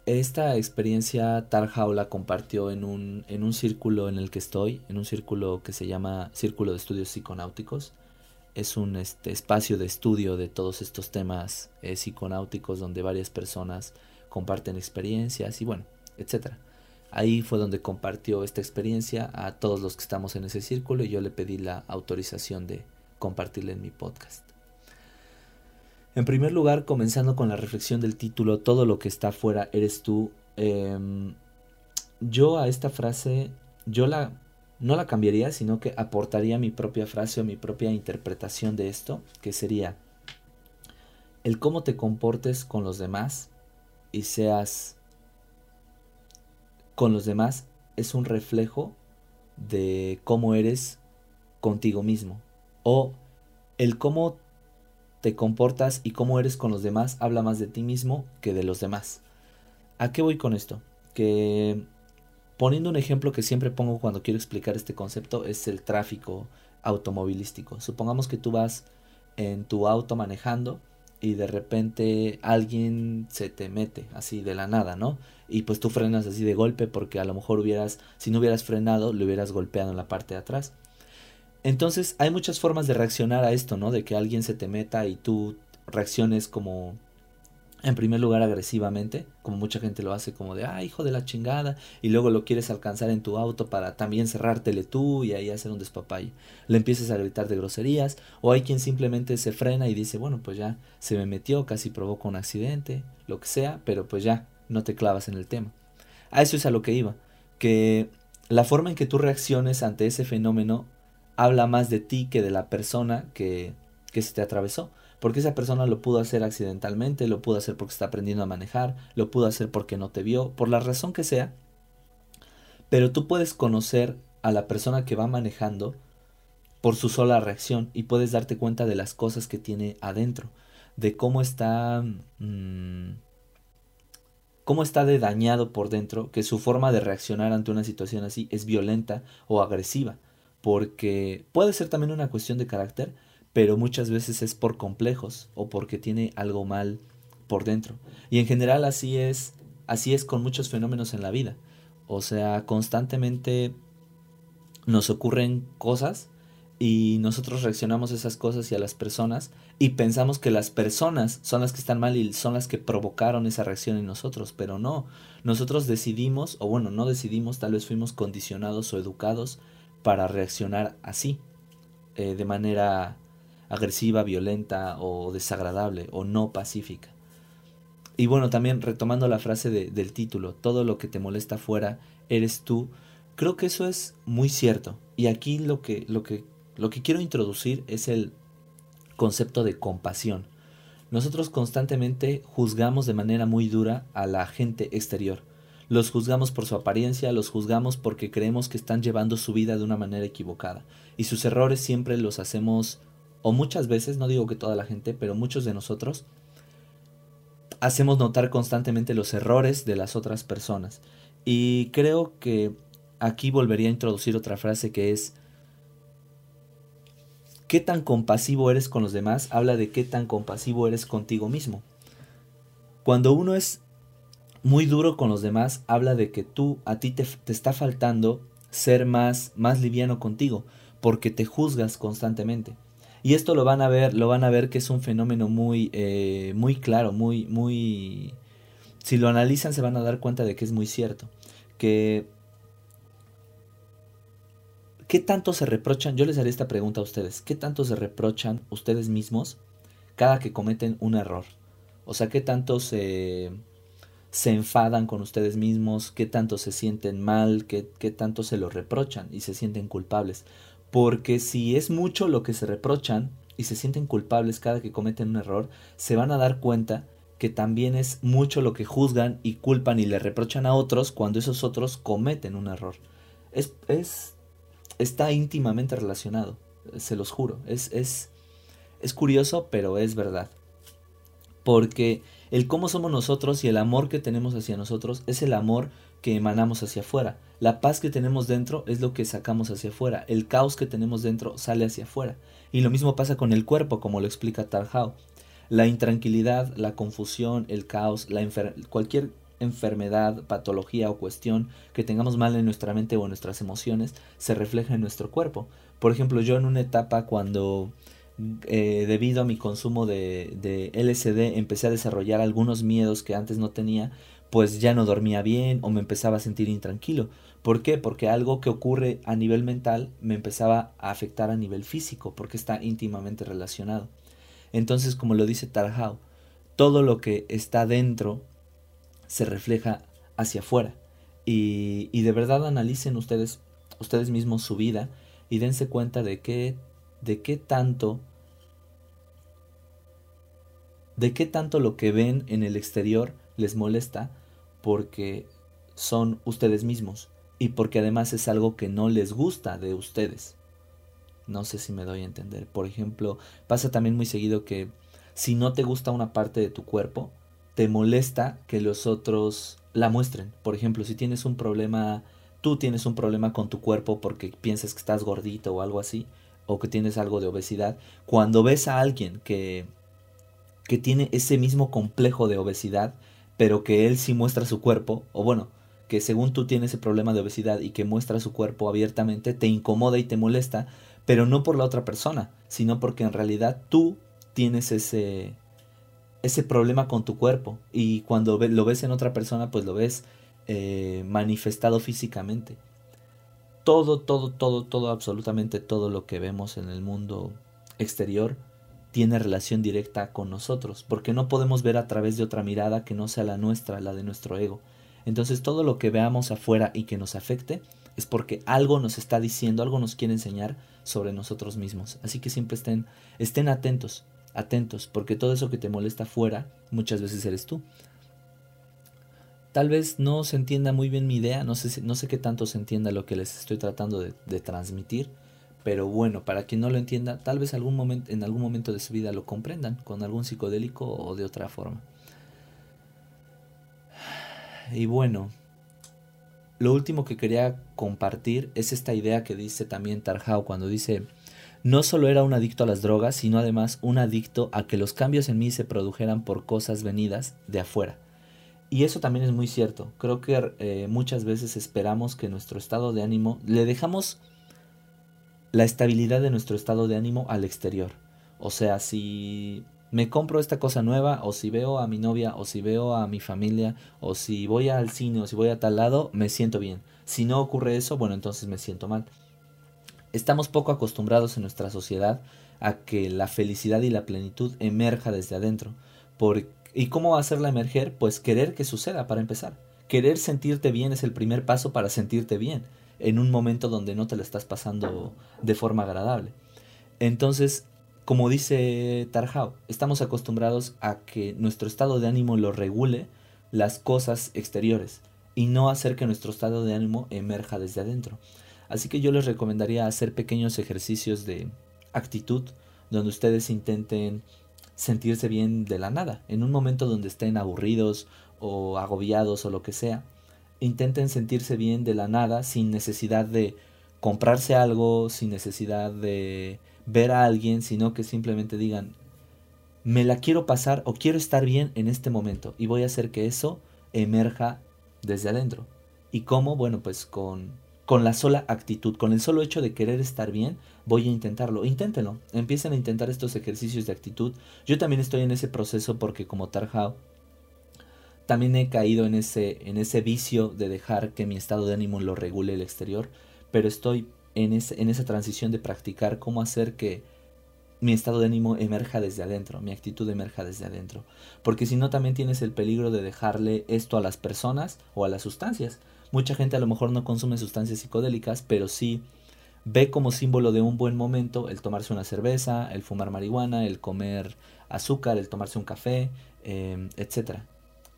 Esta experiencia Tarjao la compartió en un, en un círculo en el que estoy, en un círculo que se llama Círculo de Estudios Psiconáuticos. Es un este, espacio de estudio de todos estos temas eh, psiconáuticos donde varias personas comparten experiencias y bueno, etc. Ahí fue donde compartió esta experiencia a todos los que estamos en ese círculo y yo le pedí la autorización de compartirla en mi podcast. En primer lugar, comenzando con la reflexión del título, todo lo que está afuera eres tú. Em, yo a esta frase, yo la no la cambiaría, sino que aportaría mi propia frase o mi propia interpretación de esto, que sería el cómo te comportes con los demás y seas con los demás es un reflejo de cómo eres contigo mismo o el cómo te comportas y cómo eres con los demás habla más de ti mismo que de los demás. ¿A qué voy con esto? Que poniendo un ejemplo que siempre pongo cuando quiero explicar este concepto es el tráfico automovilístico. Supongamos que tú vas en tu auto manejando y de repente alguien se te mete así de la nada, ¿no? Y pues tú frenas así de golpe porque a lo mejor hubieras, si no hubieras frenado, le hubieras golpeado en la parte de atrás. Entonces hay muchas formas de reaccionar a esto, ¿no? De que alguien se te meta y tú reacciones como, en primer lugar, agresivamente, como mucha gente lo hace, como de, ah, hijo de la chingada, y luego lo quieres alcanzar en tu auto para también cerrártele tú y ahí hacer un despapalle. Le empiezas a gritar de groserías, o hay quien simplemente se frena y dice, bueno, pues ya se me metió, casi provoca un accidente, lo que sea, pero pues ya, no te clavas en el tema. A eso es a lo que iba, que la forma en que tú reacciones ante ese fenómeno habla más de ti que de la persona que, que se te atravesó. Porque esa persona lo pudo hacer accidentalmente, lo pudo hacer porque está aprendiendo a manejar, lo pudo hacer porque no te vio, por la razón que sea. Pero tú puedes conocer a la persona que va manejando por su sola reacción y puedes darte cuenta de las cosas que tiene adentro, de cómo está... Mmm, cómo está de dañado por dentro, que su forma de reaccionar ante una situación así es violenta o agresiva porque puede ser también una cuestión de carácter, pero muchas veces es por complejos o porque tiene algo mal por dentro. Y en general así es, así es con muchos fenómenos en la vida. O sea, constantemente nos ocurren cosas y nosotros reaccionamos a esas cosas y a las personas y pensamos que las personas son las que están mal y son las que provocaron esa reacción en nosotros, pero no, nosotros decidimos, o bueno, no decidimos, tal vez fuimos condicionados o educados para reaccionar así, eh, de manera agresiva, violenta o desagradable o no pacífica. Y bueno, también retomando la frase del título, todo lo que te molesta afuera eres tú, creo que eso es muy cierto. Y aquí lo que, lo que, lo que quiero introducir es el concepto de compasión. Nosotros constantemente juzgamos de manera muy dura a la gente exterior los juzgamos por su apariencia, los juzgamos porque creemos que están llevando su vida de una manera equivocada. Y sus errores siempre los hacemos, o muchas veces, no digo que toda la gente, pero muchos de nosotros, hacemos notar constantemente los errores de las otras personas. Y creo que aquí volvería a introducir otra frase que es, ¿qué tan compasivo eres con los demás? Habla de qué tan compasivo eres contigo mismo. Cuando uno es muy duro con los demás habla de que tú, a ti te, está faltando ser más, más liviano contigo, porque te juzgas constantemente. Y esto lo van a ver, lo van a ver que es un fenómeno muy, eh, muy claro, muy, muy... Si lo analizan se van a dar cuenta de que es muy cierto. Que... ¿Qué tanto se reprochan? Yo les haré esta pregunta a ustedes. ¿Qué tanto se reprochan ustedes mismos cada que cometen un error? O sea, ¿qué tanto se se enfadan con ustedes mismos, qué tanto se sienten mal, qué, tanto se lo reprochan y se sienten culpables. Porque si es mucho lo que se reprochan y se sienten culpables cada que cometen un error, se van a dar cuenta que también es mucho lo que juzgan y culpan y le reprochan a otros cuando esos otros cometen un error. Es, es está íntimamente relacionado, se los juro. Es, es, es curioso, pero es verdad. Porque el cómo somos nosotros y el amor que tenemos hacia nosotros es el amor que emanamos hacia afuera. La paz que tenemos dentro es lo que sacamos hacia afuera. El caos que tenemos dentro sale hacia afuera. Y lo mismo pasa con el cuerpo, como lo explica Tarhao. La intranquilidad, la confusión, el caos, la cualquier enfermedad, patología o cuestión que tengamos mal en nuestra mente o en nuestras emociones se refleja en nuestro cuerpo. Por ejemplo, yo en una etapa cuando eh, debido a mi consumo de, LSD empecé a desarrollar algunos miedos que antes no tenía, pues ya no dormía bien o me empezaba a sentir intranquilo. ¿Por qué? Porque algo que ocurre a nivel mental me empezaba a afectar a nivel físico, porque está íntimamente relacionado. Entonces, como lo dice Tarhao, todo lo que está dentro se refleja hacia afuera. Y, y de verdad analicen ustedes, ustedes mismos su vida y dense cuenta de qué, de qué tanto de qué tanto lo que ven en el exterior les molesta porque son ustedes mismos y porque además es algo que no les gusta de ustedes. No sé si me doy a entender. Por ejemplo, pasa también muy seguido que si no te gusta una parte de tu cuerpo, te molesta que los otros la muestren. Por ejemplo, si tienes un problema, tú tienes un problema con tu cuerpo porque piensas que estás gordito o algo así, o que tienes algo de obesidad, cuando ves a alguien que que tiene ese mismo complejo de obesidad, pero que él sí muestra su cuerpo, o bueno, que según tú tienes ese problema de obesidad y que muestra su cuerpo abiertamente, te incomoda y te molesta, pero no por la otra persona, sino porque en realidad tú tienes ese, ese problema con tu cuerpo y cuando lo ves en otra persona, pues lo ves eh, manifestado físicamente. Todo, todo, todo, todo, absolutamente todo lo que vemos en el mundo exterior tiene relación directa con nosotros, porque no podemos ver a través de otra mirada que no sea la nuestra, la de nuestro ego. Entonces todo lo que veamos afuera y que nos afecte es porque algo nos está diciendo, algo nos quiere enseñar sobre nosotros mismos. Así que siempre estén, estén atentos, atentos, porque todo eso que te molesta afuera muchas veces eres tú. Tal vez no se entienda muy bien mi idea, no sé, no sé qué tanto se entienda lo que les estoy tratando de, de transmitir, pero bueno, para quien no lo entienda, tal vez algún momento, en algún momento de su vida lo comprendan con algún psicodélico o de otra forma. Y bueno, lo último que quería compartir es esta idea que dice también Tarjao cuando dice, no solo era un adicto a las drogas, sino además un adicto a que los cambios en mí se produjeran por cosas venidas de afuera. Y eso también es muy cierto. Creo que eh, muchas veces esperamos que nuestro estado de ánimo le dejamos la estabilidad de nuestro estado de ánimo al exterior. O sea, si me compro esta cosa nueva, o si veo a mi novia, o si veo a mi familia, o si voy al cine, o si voy a tal lado, me siento bien. Si no ocurre eso, bueno, entonces me siento mal. Estamos poco acostumbrados en nuestra sociedad a que la felicidad y la plenitud emerja desde adentro. Por, ¿Y cómo hacerla emerger? Pues querer que suceda para empezar. Querer sentirte bien es el primer paso para sentirte bien en un momento donde no te lo estás pasando de forma agradable. Entonces, como dice Tarjao, estamos acostumbrados a que nuestro estado de ánimo lo regule las cosas exteriores y no hacer que nuestro estado de ánimo emerja desde adentro. Así que yo les recomendaría hacer pequeños ejercicios de actitud donde ustedes intenten sentirse bien de la nada, en un momento donde estén aburridos o agobiados o lo que sea intenten sentirse bien de la nada sin necesidad de comprarse algo, sin necesidad de ver a alguien, sino que simplemente digan, me la quiero pasar o quiero estar bien en este momento y voy a hacer que eso emerja desde adentro. ¿Y cómo? Bueno, pues con, con la sola actitud, con el solo hecho de querer estar bien, voy a intentarlo. Inténtenlo, empiecen a intentar estos ejercicios de actitud. Yo también estoy en ese proceso porque como Tarjao, también he caído en ese, en ese vicio de dejar que mi estado de ánimo lo regule el exterior, pero estoy en, en esa transición de practicar cómo hacer que mi estado de ánimo emerja desde adentro, mi actitud emerja desde adentro. Porque si no, también tienes el peligro de dejarle esto a las personas o a las sustancias. Mucha gente a lo mejor no consume sustancias psicodélicas, pero sí ve como símbolo de un buen momento el tomarse una cerveza, el fumar marihuana, el comer azúcar, el tomarse un café, eh, etc.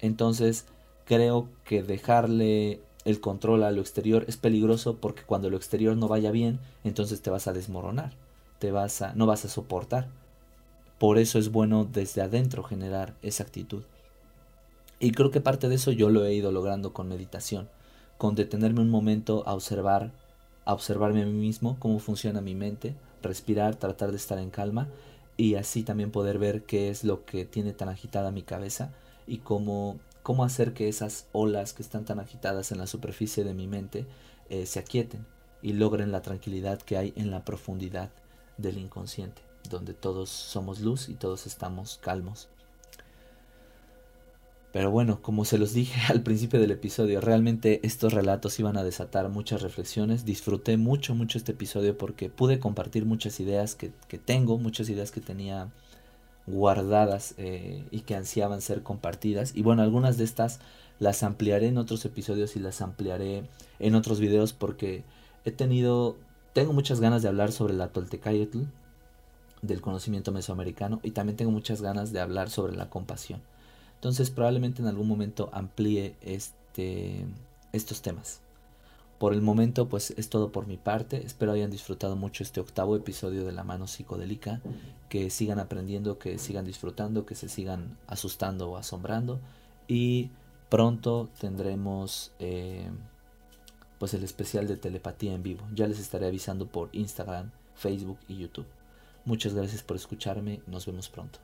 Entonces creo que dejarle el control a lo exterior es peligroso porque cuando lo exterior no vaya bien, entonces te vas a desmoronar, te vas a, no vas a soportar. Por eso es bueno desde adentro generar esa actitud. Y creo que parte de eso yo lo he ido logrando con meditación, con detenerme un momento a observar, a observarme a mí mismo, cómo funciona mi mente, respirar, tratar de estar en calma y así también poder ver qué es lo que tiene tan agitada mi cabeza y cómo, cómo hacer que esas olas que están tan agitadas en la superficie de mi mente eh, se aquieten y logren la tranquilidad que hay en la profundidad del inconsciente, donde todos somos luz y todos estamos calmos. Pero bueno, como se los dije al principio del episodio, realmente estos relatos iban a desatar muchas reflexiones. Disfruté mucho, mucho este episodio porque pude compartir muchas ideas que, tengo, muchas ideas que tenía guardadas eh, y que ansiaban ser compartidas. Y bueno, algunas de estas las ampliaré en otros episodios y las ampliaré en otros videos porque he tenido, tengo muchas ganas de hablar sobre la Toltecayotl, del conocimiento mesoamericano, y también tengo muchas ganas de hablar sobre la compasión. Entonces probablemente en algún momento amplíe este, estos temas. Por el momento pues es todo por mi parte. Espero hayan disfrutado mucho este octavo episodio de La mano psicodélica. Que sigan aprendiendo, que sigan disfrutando, que se sigan asustando o asombrando. Y pronto tendremos eh, pues el especial de telepatía en vivo. Ya les estaré avisando por Instagram, Facebook y YouTube. Muchas gracias por escucharme. Nos vemos pronto.